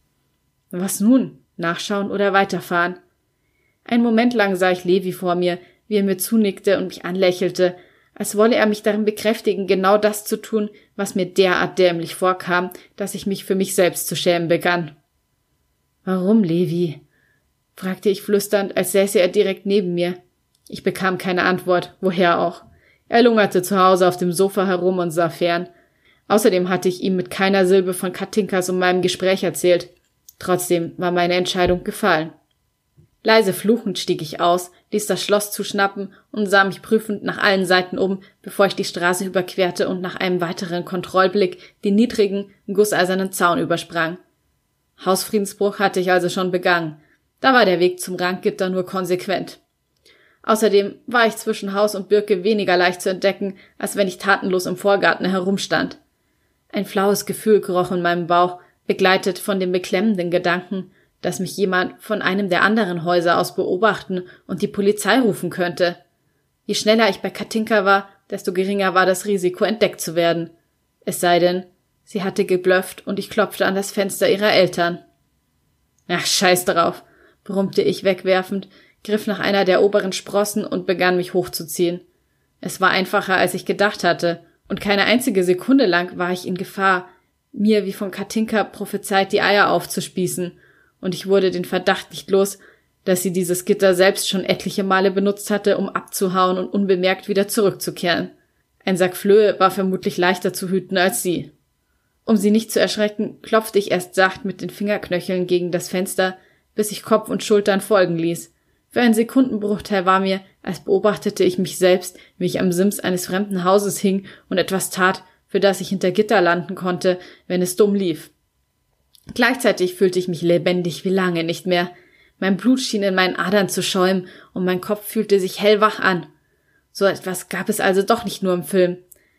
Was nun? Nachschauen oder weiterfahren? Ein Moment lang sah ich Levi vor mir, wie er mir zunickte und mich anlächelte, als wolle er mich darin bekräftigen, genau das zu tun, was mir derart dämlich vorkam, dass ich mich für mich selbst zu schämen begann. Warum, Levi? fragte ich flüsternd, als säße er direkt neben mir. Ich bekam keine Antwort, woher auch. Er lungerte zu Hause auf dem Sofa herum und sah fern. Außerdem hatte ich ihm mit keiner Silbe von Katinkas und meinem Gespräch erzählt. Trotzdem war meine Entscheidung gefallen. Leise fluchend stieg ich aus, ließ das Schloss zuschnappen und sah mich prüfend nach allen Seiten um, bevor ich die Straße überquerte und nach einem weiteren Kontrollblick den niedrigen, gusseisernen Zaun übersprang. Hausfriedensbruch hatte ich also schon begangen. Da war der Weg zum Ranggitter nur konsequent. Außerdem war ich zwischen Haus und Birke weniger leicht zu entdecken, als wenn ich tatenlos im Vorgarten herumstand. Ein flaues Gefühl kroch in meinem Bauch, begleitet von dem beklemmenden Gedanken, dass mich jemand von einem der anderen Häuser aus beobachten und die Polizei rufen könnte. Je schneller ich bei Katinka war, desto geringer war das Risiko, entdeckt zu werden. Es sei denn, sie hatte geblufft und ich klopfte an das Fenster ihrer Eltern. Ach, scheiß drauf, brummte ich wegwerfend, griff nach einer der oberen Sprossen und begann mich hochzuziehen. Es war einfacher, als ich gedacht hatte, und keine einzige Sekunde lang war ich in Gefahr, mir wie von Katinka prophezeit die Eier aufzuspießen und ich wurde den Verdacht nicht los, dass sie dieses Gitter selbst schon etliche Male benutzt hatte, um abzuhauen und unbemerkt wieder zurückzukehren. Ein Sack Flöhe war vermutlich leichter zu hüten als sie. Um sie nicht zu erschrecken, klopfte ich erst sacht mit den Fingerknöcheln gegen das Fenster, bis ich Kopf und Schultern folgen ließ. Für einen Sekundenbruchteil war mir, als beobachtete ich mich selbst, wie ich am Sims eines fremden Hauses hing und etwas tat, für das ich hinter Gitter landen konnte, wenn es dumm lief. Gleichzeitig fühlte ich mich lebendig wie lange nicht mehr. Mein Blut schien in meinen Adern zu schäumen und mein Kopf fühlte sich hellwach an. So etwas gab es also doch nicht nur im Film.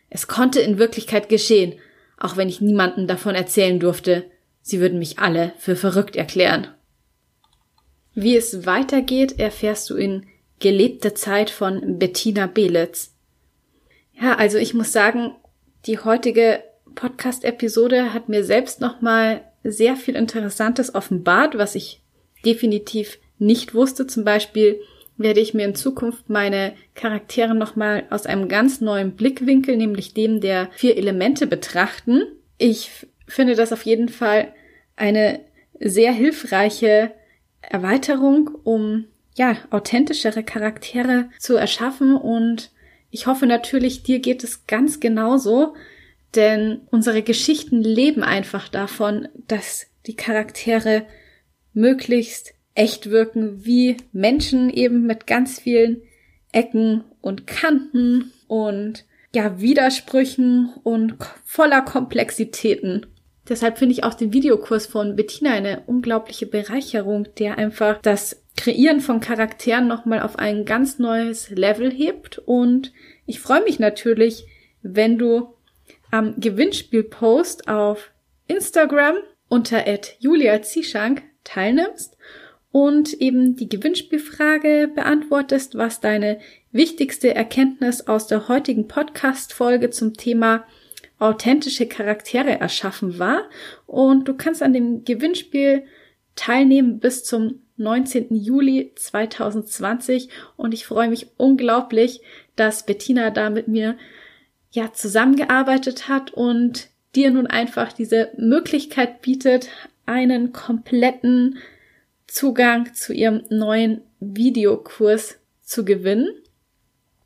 Es konnte in Wirklichkeit geschehen, auch wenn ich niemandem davon erzählen durfte. Sie würden mich alle für verrückt erklären. Wie es weitergeht, erfährst du in Gelebte Zeit von Bettina Belitz. Ja, also ich muss sagen, die heutige Podcast-Episode hat mir selbst nochmal sehr viel Interessantes offenbart, was ich definitiv nicht wusste. Zum Beispiel werde ich mir in Zukunft meine Charaktere nochmal aus einem ganz neuen Blickwinkel, nämlich dem der vier Elemente betrachten. Ich finde das auf jeden Fall eine sehr hilfreiche Erweiterung, um ja, authentischere Charaktere zu erschaffen und ich hoffe natürlich, dir geht es ganz genauso, denn unsere Geschichten leben einfach davon, dass die Charaktere möglichst echt wirken, wie Menschen eben mit ganz vielen Ecken und Kanten und ja, Widersprüchen und voller Komplexitäten. Deshalb finde ich auch den Videokurs von Bettina eine unglaubliche Bereicherung, der einfach das Kreieren von Charakteren nochmal auf ein ganz neues Level hebt. Und ich freue mich natürlich, wenn du am Gewinnspielpost auf Instagram unter Julia Zieschank teilnimmst und eben die Gewinnspielfrage beantwortest, was deine wichtigste Erkenntnis aus der heutigen Podcast-Folge zum Thema authentische Charaktere erschaffen war. Und du kannst an dem Gewinnspiel teilnehmen bis zum 19. Juli 2020. Und ich freue mich unglaublich, dass Bettina da mit mir ja zusammengearbeitet hat und dir nun einfach diese Möglichkeit bietet, einen kompletten Zugang zu ihrem neuen Videokurs zu gewinnen.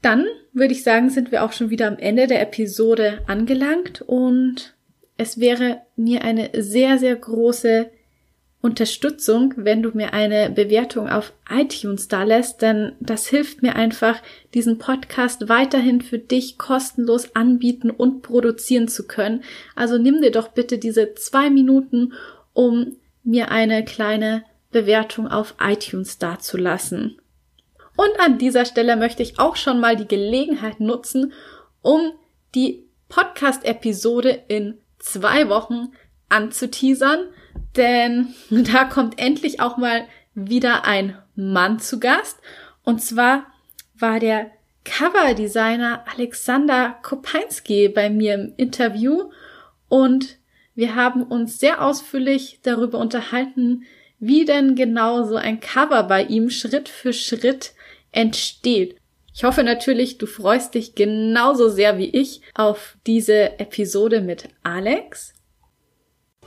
Dann würde ich sagen, sind wir auch schon wieder am Ende der Episode angelangt und es wäre mir eine sehr, sehr große Unterstützung, wenn du mir eine Bewertung auf iTunes da lässt, denn das hilft mir einfach, diesen Podcast weiterhin für dich kostenlos anbieten und produzieren zu können. Also nimm dir doch bitte diese zwei Minuten, um mir eine kleine Bewertung auf iTunes dazulassen. Und an dieser Stelle möchte ich auch schon mal die Gelegenheit nutzen, um die Podcast-Episode in zwei Wochen anzuteasern denn da kommt endlich auch mal wieder ein Mann zu Gast. Und zwar war der Coverdesigner Alexander Kopinski bei mir im Interview und wir haben uns sehr ausführlich darüber unterhalten, wie denn genau so ein Cover bei ihm Schritt für Schritt entsteht. Ich hoffe natürlich, du freust dich genauso sehr wie ich auf diese Episode mit Alex.